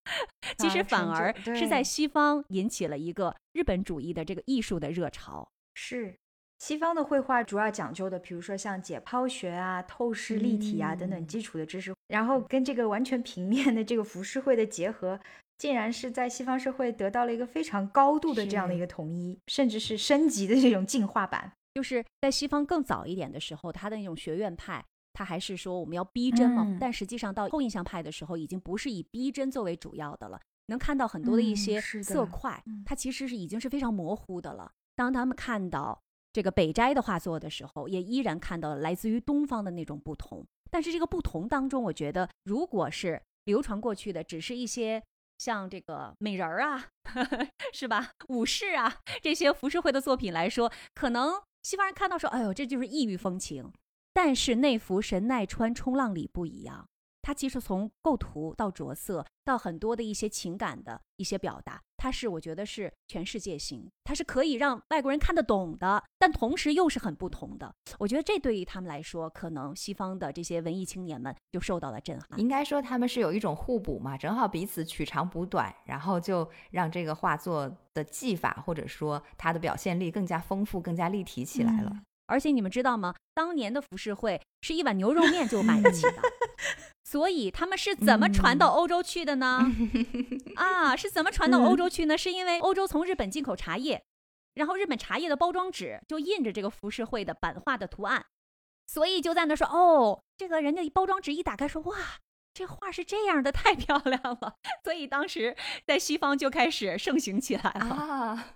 其实反而是在西方引起了一个日本主义的这个艺术的热潮。是西方的绘画主要讲究的，比如说像解剖学啊、透视、立体啊等等基础的知识，然后跟这个完全平面的这个浮世绘的结合，竟然是在西方社会得到了一个非常高度的这样的一个统一，甚至是升级的这种进化版。就是在西方更早一点的时候，他的那种学院派。他还是说我们要逼真嘛，但实际上到后印象派的时候，已经不是以逼真作为主要的了。能看到很多的一些色块，它其实是已经是非常模糊的了。当他们看到这个北斋的画作的时候，也依然看到了来自于东方的那种不同。但是这个不同当中，我觉得如果是流传过去的，只是一些像这个美人儿啊，是吧？武士啊这些浮世绘的作品来说，可能西方人看到说，哎呦，这就是异域风情。但是那幅神奈川冲浪里不一样，它其实从构图到着色到很多的一些情感的一些表达，它是我觉得是全世界性，它是可以让外国人看得懂的，但同时又是很不同的。我觉得这对于他们来说，可能西方的这些文艺青年们就受到了震撼。应该说他们是有一种互补嘛，正好彼此取长补短，然后就让这个画作的技法或者说它的表现力更加丰富、更加立体起来了。而且你们知道吗？当年的浮世绘是一碗牛肉面就买得起的，所以他们是怎么传到欧洲去的呢？啊，是怎么传到欧洲去呢？是因为欧洲从日本进口茶叶，然后日本茶叶的包装纸就印着这个浮世绘的版画的图案，所以就在那说哦，这个人家包装纸一打开说哇，这画是这样的，太漂亮了。所以当时在西方就开始盛行起来了啊，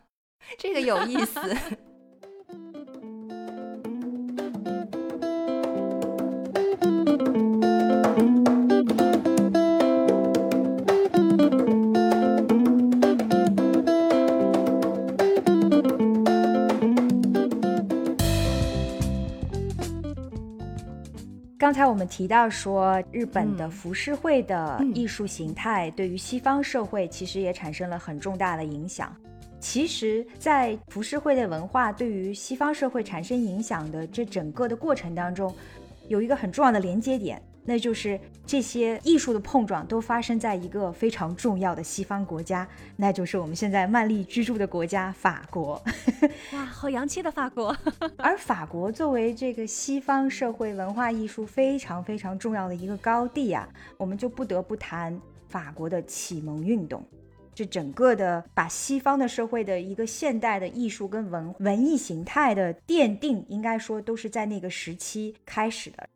这个有意思。刚才我们提到说，日本的浮世绘的艺术形态对于西方社会其实也产生了很重大的影响。其实，在浮世绘的文化对于西方社会产生影响的这整个的过程当中，有一个很重要的连接点，那就是这些艺术的碰撞都发生在一个非常重要的西方国家，那就是我们现在曼丽居住的国家法国。哇，好洋气的法国！而法国作为这个西方社会文化艺术非常非常重要的一个高地啊，我们就不得不谈法国的启蒙运动。这整个的把西方的社会的一个现代的艺术跟文文艺形态的奠定，应该说都是在那个时期开始的。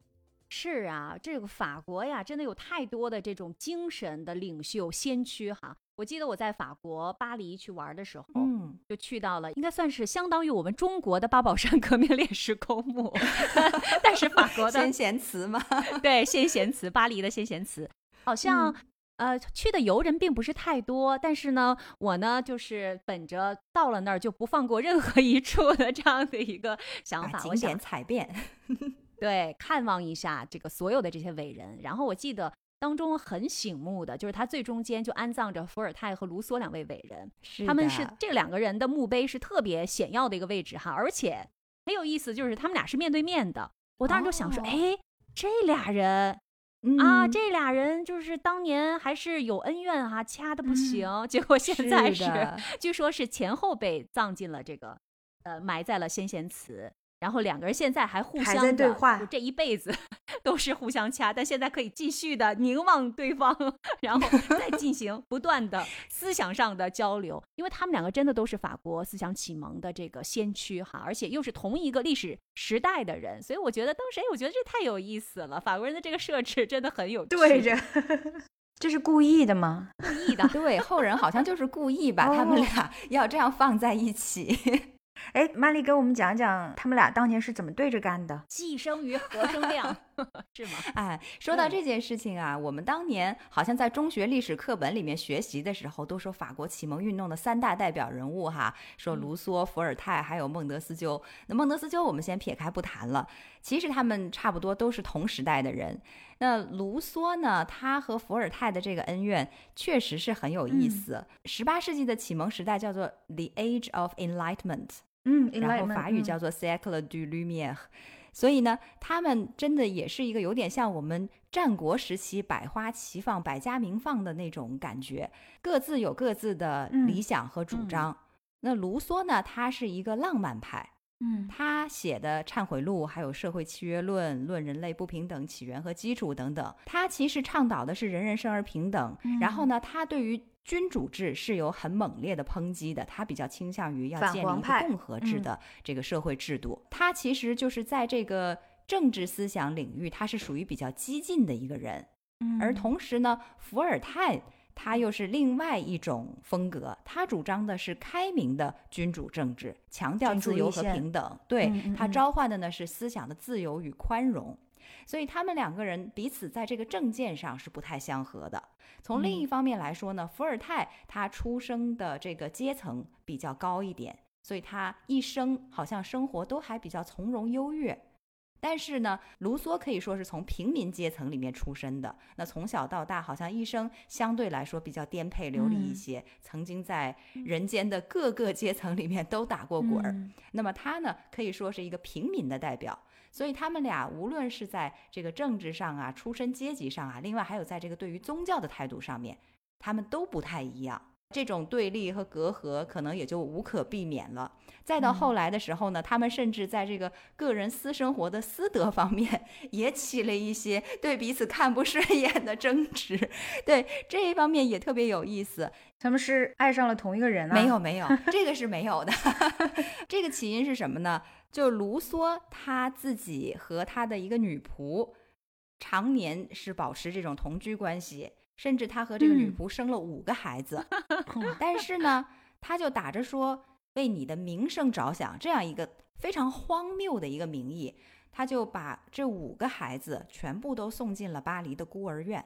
是啊，这个法国呀，真的有太多的这种精神的领袖先驱哈。我记得我在法国巴黎去玩的时候，嗯，就去到了，应该算是相当于我们中国的八宝山革命烈士公墓，但是法国的先贤祠嘛，对，先贤祠，巴黎的先贤祠，好像。呃，去的游人并不是太多，但是呢，我呢就是本着到了那儿就不放过任何一处的这样的一个想法，我点踩遍，对，看望一下这个所有的这些伟人。然后我记得当中很醒目的，就是他最中间就安葬着伏尔泰和卢梭两位伟人，他们是这两个人的墓碑是特别显要的一个位置哈，而且很有意思，就是他们俩是面对面的。我当时就想说，哎，这俩人。啊，这俩人就是当年还是有恩怨哈，掐的不行。结果现在是，据说是前后被葬进了这个，呃，埋在了先贤祠。然后两个人现在还互相对话，这一辈子 都是互相掐，但现在可以继续的凝望对方，然后再进行不断的 思想上的交流，因为他们两个真的都是法国思想启蒙的这个先驱哈，而且又是同一个历史时代的人，所以我觉得当时哎，我觉得这太有意思了，法国人的这个设置真的很有对着，这是故意的吗？故意的，对，后人好像就是故意把他们俩要这样放在一起。哎，曼丽，给我们讲讲他们俩当年是怎么对着干的？寄生于何生亮，是吗？哎，说到这件事情啊，我们当年好像在中学历史课本里面学习的时候，都说法国启蒙运动的三大代表人物哈，说卢梭、伏尔泰还有孟德斯鸠。那孟德斯鸠我们先撇开不谈了，其实他们差不多都是同时代的人。那卢梭呢，他和伏尔泰的这个恩怨确实是很有意思。十八世纪的启蒙时代叫做 The Age of Enlightenment。嗯，然后法语叫做 siècle du lumière，所以呢，他们真的也是一个有点像我们战国时期百花齐放、百家鸣放的那种感觉，各自有各自的理想和主张。那卢梭呢，他是一个浪漫派，嗯，他写的《忏悔录》还有《社会契约论》《论人类不平等起源和基础》等等，他其实倡导的是人人生而平等。然后。呢，他对于君主制是有很猛烈的抨击的，他比较倾向于要建立一个共和制的这个社会制度。他其实就是在这个政治思想领域，他是属于比较激进的一个人。而同时呢，伏尔泰他又是另外一种风格，他主张的是开明的君主政治，强调自由和平等。对他召唤的呢是思想的自由与宽容。所以他们两个人彼此在这个政见上是不太相合的。从另一方面来说呢，伏尔泰他出生的这个阶层比较高一点，所以他一生好像生活都还比较从容优越。但是呢，卢梭可以说是从平民阶层里面出身的，那从小到大好像一生相对来说比较颠沛流离一些，曾经在人间的各个阶层里面都打过滚儿。那么他呢，可以说是一个平民的代表。所以他们俩无论是在这个政治上啊、出身阶级上啊，另外还有在这个对于宗教的态度上面，他们都不太一样。这种对立和隔阂可能也就无可避免了。再到后来的时候呢，他们甚至在这个个人私生活的私德方面也起了一些对彼此看不顺眼的争执。对这一方面也特别有意思。他们是爱上了同一个人啊？没有，没有，这个是没有的。这个起因是什么呢？就卢梭他自己和他的一个女仆，常年是保持这种同居关系，甚至他和这个女仆生了五个孩子。但是呢，他就打着说为你的名声着想这样一个非常荒谬的一个名义，他就把这五个孩子全部都送进了巴黎的孤儿院。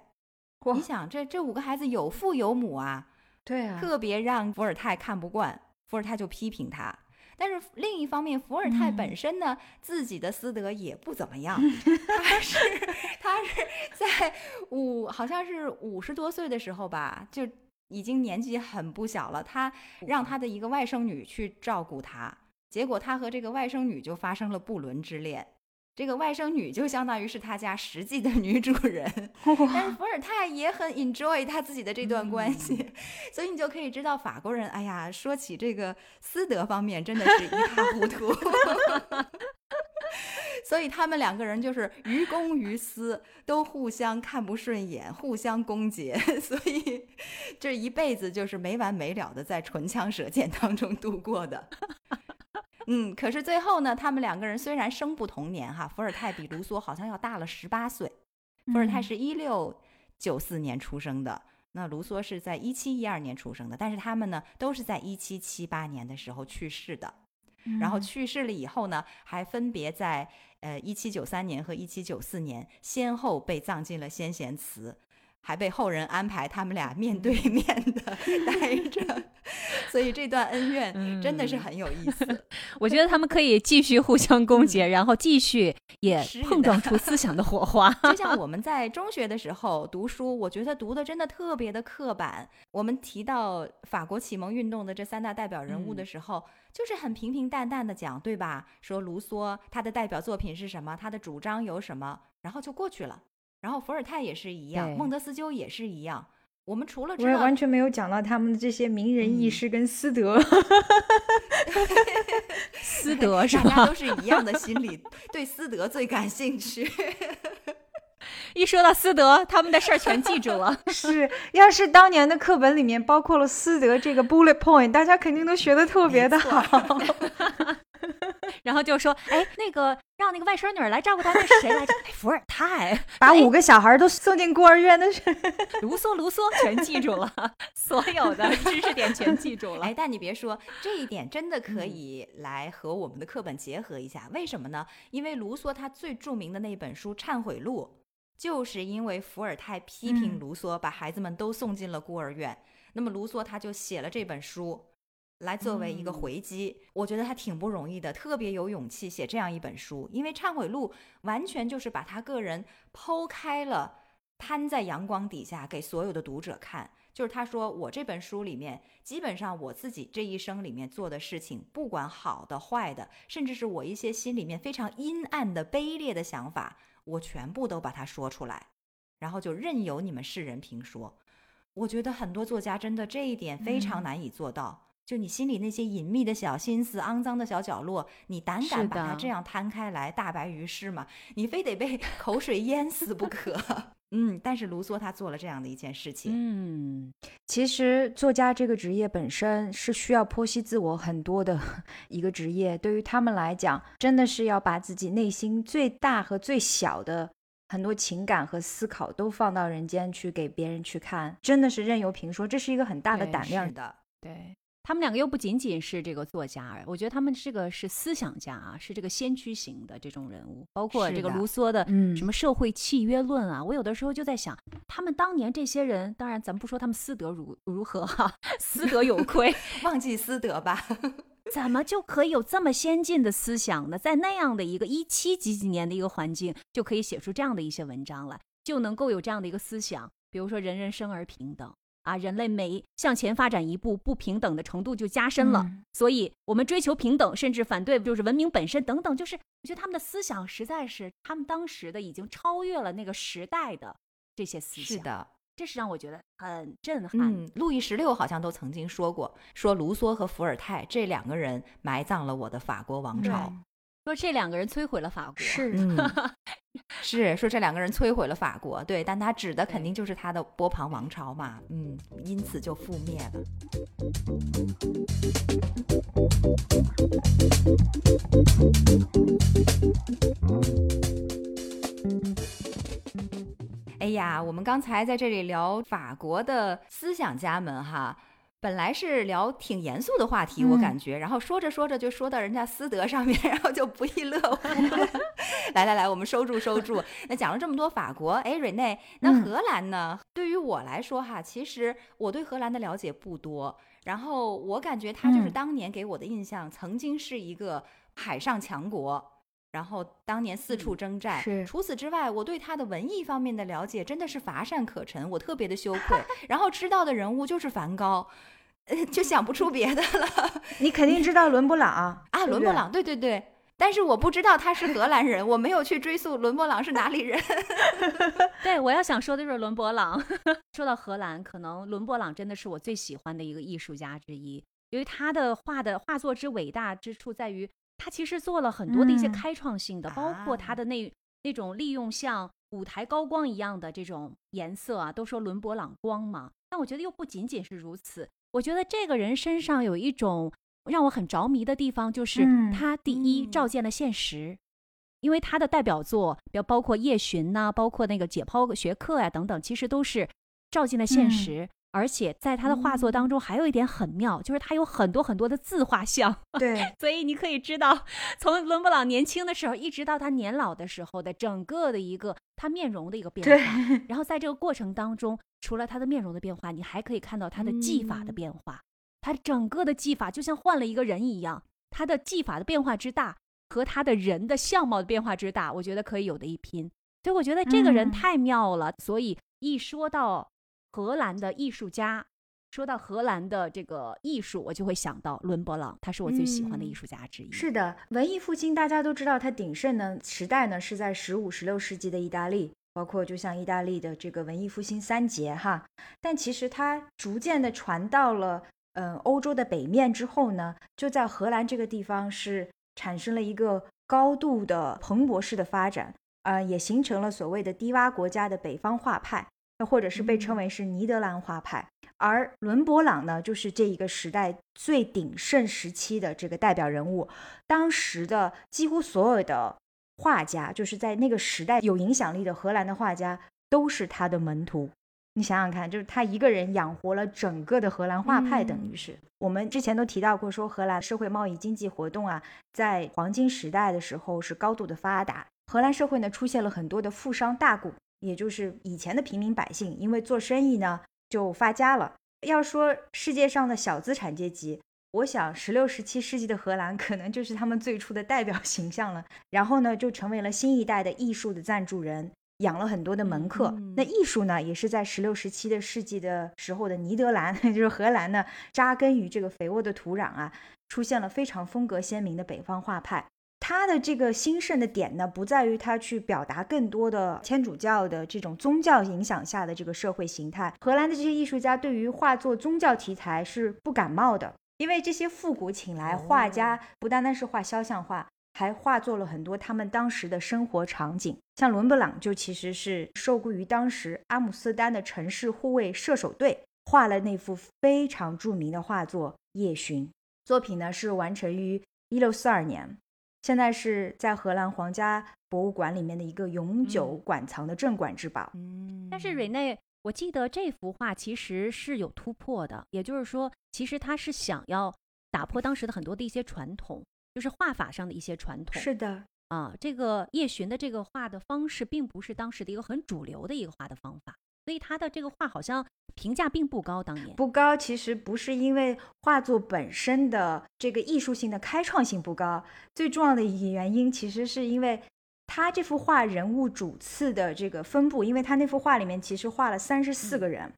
你想，这这五个孩子有父有母啊，对啊，特别让伏尔泰看不惯，伏尔泰就批评他。但是另一方面，伏尔泰本身呢，自己的私德也不怎么样。他是他是在五好像是五十多岁的时候吧，就已经年纪很不小了。他让他的一个外甥女去照顾他，结果他和这个外甥女就发生了不伦之恋。这个外甥女就相当于是他家实际的女主人，但是伏尔泰也很 enjoy 他自己的这段关系，所以你就可以知道法国人，哎呀，说起这个私德方面真的是一塌糊涂，所以他们两个人就是于公于私都互相看不顺眼，互相攻讦，所以这一辈子就是没完没了的在唇枪舌剑当中度过的。嗯，可是最后呢，他们两个人虽然生不同年哈，伏尔泰比卢梭好像要大了十八岁。伏尔泰是一六九四年出生的，那卢梭是在一七一二年出生的，但是他们呢都是在一七七八年的时候去世的。然后去世了以后呢，还分别在呃一七九三年和一七九四年先后被葬进了先贤祠。还被后人安排他们俩面对面的待着，所以这段恩怨真的是很有意思。我觉得他们可以继续互相 攻讦，然后继续也碰撞出思想的火花。就 像我们在中学的时候读书，我觉得读的真的特别的刻板。我们提到法国启蒙运动的这三大代表人物的时候，就是很平平淡淡的讲，对吧？说卢梭他的代表作品是什么，他的主张有什么，然后就过去了。然后伏尔泰也是一样，孟德斯鸠也是一样。我们除了我也完全没有讲到他们的这些名人轶事跟私德，私德是吧？大家都是一样的心理，对私德最感兴趣。一说到私德，他们的事儿全记住了。是，要是当年的课本里面包括了私德这个 bullet point，大家肯定都学的特别的好。然后就说：“哎，那个让那个外甥女来照顾他，那是谁来着？伏尔泰，把五个小孩都送进孤儿院那是卢梭，卢梭全记住了，所有的知识点全记住了。哎，但你别说，这一点真的可以来和我们的课本结合一下。为什么呢？因为卢梭他最著名的那本书《忏悔录》，就是因为伏尔泰批评卢梭把孩子们都送进了孤儿院，那么卢梭他就写了这本书。”来作为一个回击，我觉得他挺不容易的，特别有勇气写这样一本书。因为《忏悔录》完全就是把他个人剖开了，摊在阳光底下给所有的读者看。就是他说，我这本书里面，基本上我自己这一生里面做的事情，不管好的坏的，甚至是我一些心里面非常阴暗的卑劣的想法，我全部都把它说出来，然后就任由你们世人评说。我觉得很多作家真的这一点非常难以做到。就你心里那些隐秘的小心思、肮脏的小角落，你胆敢把它这样摊开来大白于世吗？你非得被 口水淹死不可。嗯，但是卢梭他做了这样的一件事情。嗯，其实作家这个职业本身是需要剖析自我很多的 一个职业，对于他们来讲，真的是要把自己内心最大和最小的很多情感和思考都放到人间去给别人去看，真的是任由评说，这是一个很大的胆量的。对。他们两个又不仅仅是这个作家，我觉得他们这个是思想家啊，是这个先驱型的这种人物，包括这个卢梭的什么社会契约论啊。我有的时候就在想，他们当年这些人，当然咱不说他们私德如如何哈，私德有亏，忘记私德吧，怎么就可以有这么先进的思想呢？在那样的一个一七几几年的一个环境，就可以写出这样的一些文章来，就能够有这样的一个思想，比如说人人生而平等。啊，人类每向前发展一步，不平等的程度就加深了。所以，我们追求平等，甚至反对就是文明本身等等。就是我觉得他们的思想实在是他们当时的已经超越了那个时代的这些思想。是的，这是让我觉得很震撼。嗯，路易十六好像都曾经说过，说卢梭和伏尔泰这两个人埋葬了我的法国王朝。说这两个人摧毁了法国，是是说这两个人摧毁了法国，对，但他指的肯定就是他的波旁王朝嘛，嗯，因此就覆灭了。哎呀，我们刚才在这里聊法国的思想家们哈。本来是聊挺严肃的话题，我感觉，然后说着说着就说到人家私德上面，然后就不亦乐乎。来来来，我们收住收住。那讲了这么多法国，哎，瑞内，那荷兰呢？对于我来说哈，其实我对荷兰的了解不多。然后我感觉他就是当年给我的印象，曾经是一个海上强国。然后当年四处征战，除此之外，我对他的文艺方面的了解真的是乏善可陈，我特别的羞愧。然后知道的人物就是梵高，呃，就想不出别的了。你肯定知道伦勃朗啊，伦勃朗，对对对，但是我不知道他是荷兰人，我没有去追溯伦勃朗是哪里人。对，我要想说的就是伦勃朗。说到荷兰，可能伦勃朗真的是我最喜欢的一个艺术家之一，因为他的画的画作之伟大之处在于，他其实做了很多的一些开创性的，包括他的那那种利用像舞台高光一样的这种颜色啊，都说伦勃朗光嘛。但我觉得又不仅仅是如此，我觉得这个人身上有一种让我很着迷的地方，就是他第一照见了现实。因为他的代表作，比如包括《夜巡》呐，包括那个解剖学课呀等等，其实都是照进了现实。而且在他的画作当中，还有一点很妙，就是他有很多很多的自画像。对，所以你可以知道，从伦勃朗年轻的时候，一直到他年老的时候的整个的一个他面容的一个变化。然后在这个过程当中，除了他的面容的变化，你还可以看到他的技法的变化。他整个的技法就像换了一个人一样，他的技法的变化之大。和他的人的相貌的变化之大，我觉得可以有的一拼。所以我觉得这个人太妙了。所以一说到荷兰的艺术家，说到荷兰的这个艺术，我就会想到伦勃朗，他是我最喜欢的艺术家之一。是的，文艺复兴大家都知道，它鼎盛的时代呢是在十五、十六世纪的意大利，包括就像意大利的这个文艺复兴三杰哈。但其实它逐渐的传到了嗯欧洲的北面之后呢，就在荷兰这个地方是。产生了一个高度的蓬勃式的发展，呃，也形成了所谓的低洼国家的北方画派，那或者是被称为是尼德兰画派。而伦勃朗呢，就是这一个时代最鼎盛时期的这个代表人物。当时的几乎所有的画家，就是在那个时代有影响力的荷兰的画家，都是他的门徒。你想想看，就是他一个人养活了整个的荷兰画派，等于是我们之前都提到过，说荷兰社会贸易经济活动啊，在黄金时代的时候是高度的发达。荷兰社会呢出现了很多的富商大贾，也就是以前的平民百姓，因为做生意呢就发家了。要说世界上的小资产阶级，我想十六、十七世纪的荷兰可能就是他们最初的代表 形象了。然后呢，就成为了新一代的艺术的赞助人。养了很多的门客，那艺术呢，也是在十六、十七的世纪的时候的尼德兰，就是荷兰呢，扎根于这个肥沃的土壤啊，出现了非常风格鲜明的北方画派。它的这个兴盛的点呢，不在于他去表达更多的天主教的这种宗教影响下的这个社会形态。荷兰的这些艺术家对于画作宗教题材是不感冒的，因为这些复古请来画家，不单单是画肖像画。还画作了很多他们当时的生活场景，像伦勃朗就其实是受雇于当时阿姆斯特丹的城市护卫射手队，画了那幅非常著名的画作《夜巡》。作品呢是完成于一六四二年，现在是在荷兰皇家博物馆里面的一个永久馆藏的镇馆之宝。嗯，但是瑞内，我记得这幅画其实是有突破的，也就是说，其实他是想要打破当时的很多的一些传统。就是画法上的一些传统，是的啊，这个叶巡的这个画的方式，并不是当时的一个很主流的一个画的方法，所以他的这个画好像评价并不高。当年不高，其实不是因为画作本身的这个艺术性的开创性不高，最重要的一个原因，其实是因为他这幅画人物主次的这个分布，因为他那幅画里面其实画了三十四个人，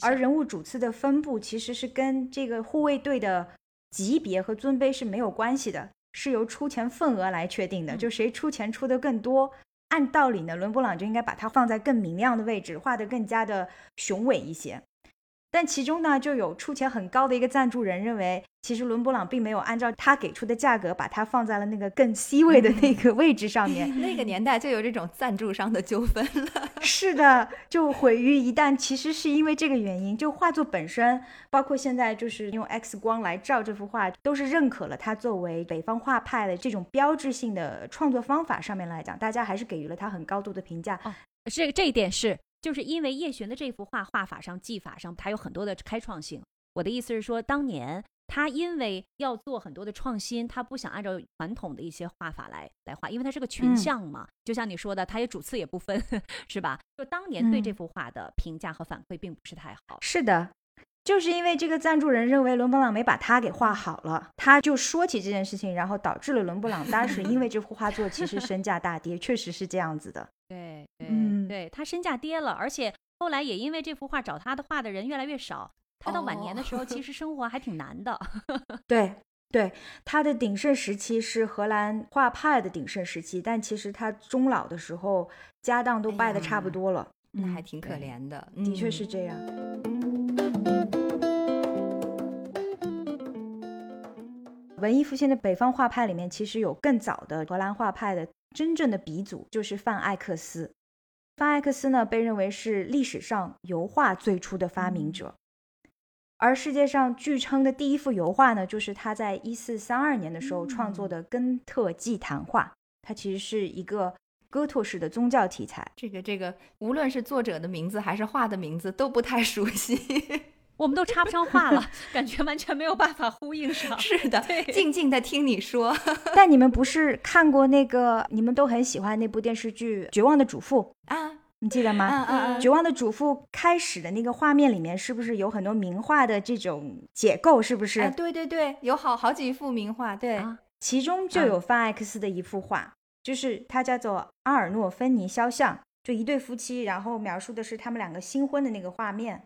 而人物主次的分布其实是跟这个护卫队的。级别和尊卑是没有关系的，是由出钱份额来确定的。就谁出钱出的更多，按道理呢，伦勃朗就应该把它放在更明亮的位置，画得更加的雄伟一些。但其中呢，就有出钱很高的一个赞助人认为，其实伦勃朗并没有按照他给出的价格，把它放在了那个更 C 位的那个位置上面。那个年代就有这种赞助商的纠纷了。是的，就毁于一旦。其实是因为这个原因，就画作本身，包括现在就是用 X 光来照这幅画，都是认可了它作为北方画派的这种标志性的创作方法。上面来讲，大家还是给予了它很高度的评价。哦，这这一点是。就是因为叶璇的这幅画画法上、技法上，它有很多的开创性。我的意思是说，当年他因为要做很多的创新，他不想按照传统的一些画法来来画，因为它是个群像嘛。就像你说的，他也主次也不分，是吧？就当年对这幅画的评价和反馈并不是太好。是的，就是因为这个赞助人认为伦勃朗没把他给画好了，他就说起这件事情，然后导致了伦勃朗当时因为这幅画作其实身价大跌，确实是这样子的。对，嗯，对他身价跌了，而且后来也因为这幅画找他的画的人越来越少，他到晚年的时候其实生活还挺难的。对，对，他的鼎盛时期是荷兰画派的鼎盛时期，但其实他终老的时候家当都败的差不多了，那还挺可怜的。的确是这样。文艺复兴的北方画派里面，其实有更早的荷兰画派的真正的鼻祖，就是范艾克斯。范艾克斯呢，被认为是历史上油画最初的发明者。而世界上据称的第一幅油画呢，就是他在一四三二年的时候创作的《根特祭坛画》，它其实是一个哥特式的宗教题材。这个这个，无论是作者的名字还是画的名字，都不太熟悉，我们都插不上话了，感觉完全没有办法呼应上。是的，静静的听你说。但你们不是看过那个，你们都很喜欢那部电视剧《绝望的主妇》啊？你记得吗？嗯嗯，绝望的主妇开始的那个画面里面，是不是有很多名画的这种解构？是不是？哎，对对对，有好好几幅名画，对，其中就有范艾克斯的一幅画，就是它叫做《阿尔诺芬尼肖像》，就一对夫妻，然后描述的是他们两个新婚的那个画面，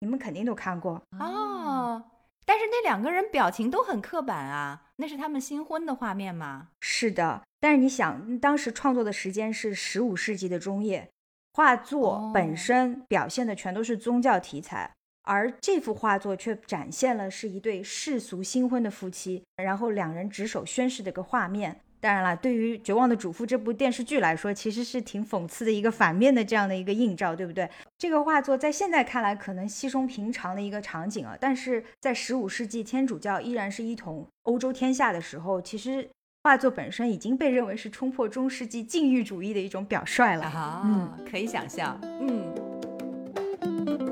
你们肯定都看过哦。但是那两个人表情都很刻板啊，那是他们新婚的画面吗？是的，但是你想，当时创作的时间是十五世纪的中叶。画作本身表现的全都是宗教题材，而这幅画作却展现了是一对世俗新婚的夫妻，然后两人执手宣誓的一个画面。当然了，对于《绝望的主妇》这部电视剧来说，其实是挺讽刺的一个反面的这样的一个映照，对不对？这个画作在现在看来可能稀松平常的一个场景啊，但是在十五世纪天主教依然是一统欧洲天下的时候，其实。画作本身已经被认为是冲破中世纪禁欲主义的一种表率了啊，嗯，可以想象，嗯。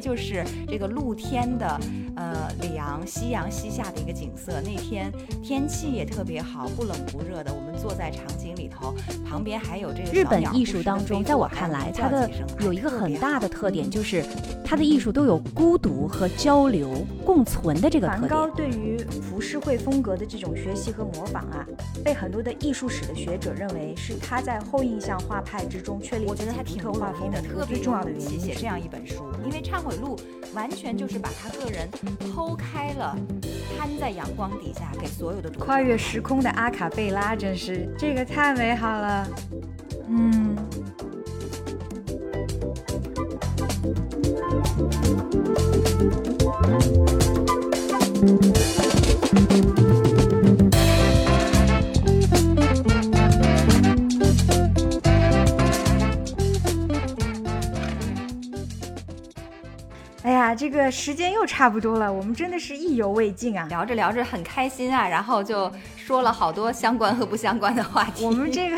就是这个露天的，呃，里昂夕阳西下的一个景色。那天天气也特别好，不冷不热的。我们坐在场景里头，旁边还有这个日本艺术当中，在我看来，它的有一个很大的特点，就是它的艺术都有孤独和交流共存的这个特点。梵高对于浮世绘风格的这种学习和模仿啊，被很多的艺术史的学者认为是他在后印象画派之中确立我觉得他挺特画风的特别重要的原因。写这样一本书，因为。忏悔录完全就是把他个人剖开了，摊在阳光底下给所有的跨越时空的阿卡贝拉，真是这个太美好了，嗯。这个时间又差不多了，我们真的是意犹未尽啊！聊着聊着很开心啊，然后就说了好多相关和不相关的话题。我们这个。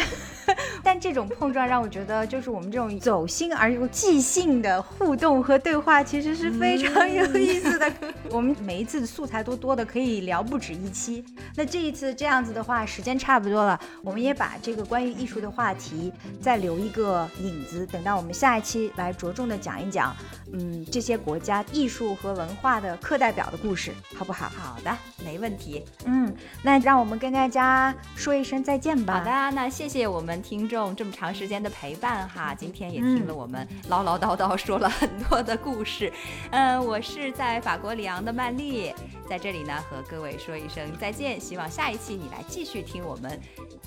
但这种碰撞让我觉得，就是我们这种走心而又即兴的互动和对话，其实是非常有意思的。我们每一次素材都多的可以聊不止一期。那这一次这样子的话，时间差不多了，我们也把这个关于艺术的话题再留一个影子，等到我们下一期来着重的讲一讲，嗯，这些国家艺术和文化的课代表的故事，好不好？好的，没问题。嗯，那让我们跟大家说一声再见吧。好的，那谢谢我们听众。这么长时间的陪伴哈，今天也听了我们唠唠叨叨说了很多的故事。嗯，我是在法国里昂的曼丽，在这里呢和各位说一声再见。希望下一期你来继续听我们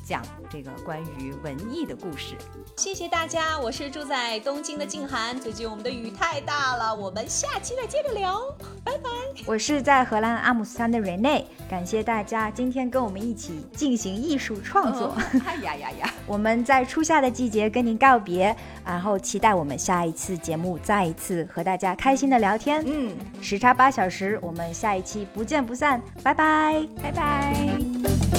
讲这个关于文艺的故事。谢谢大家，我是住在东京的静涵。最近我们的雨太大了，我们下期再接着聊，拜拜。我是在荷兰阿姆斯特丹的 Rene，感谢大家今天跟我们一起进行艺术创作。哎呀呀呀，我们在。在初夏的季节跟您告别，然后期待我们下一次节目再一次和大家开心的聊天。嗯，时差八小时，我们下一期不见不散，拜拜，拜拜。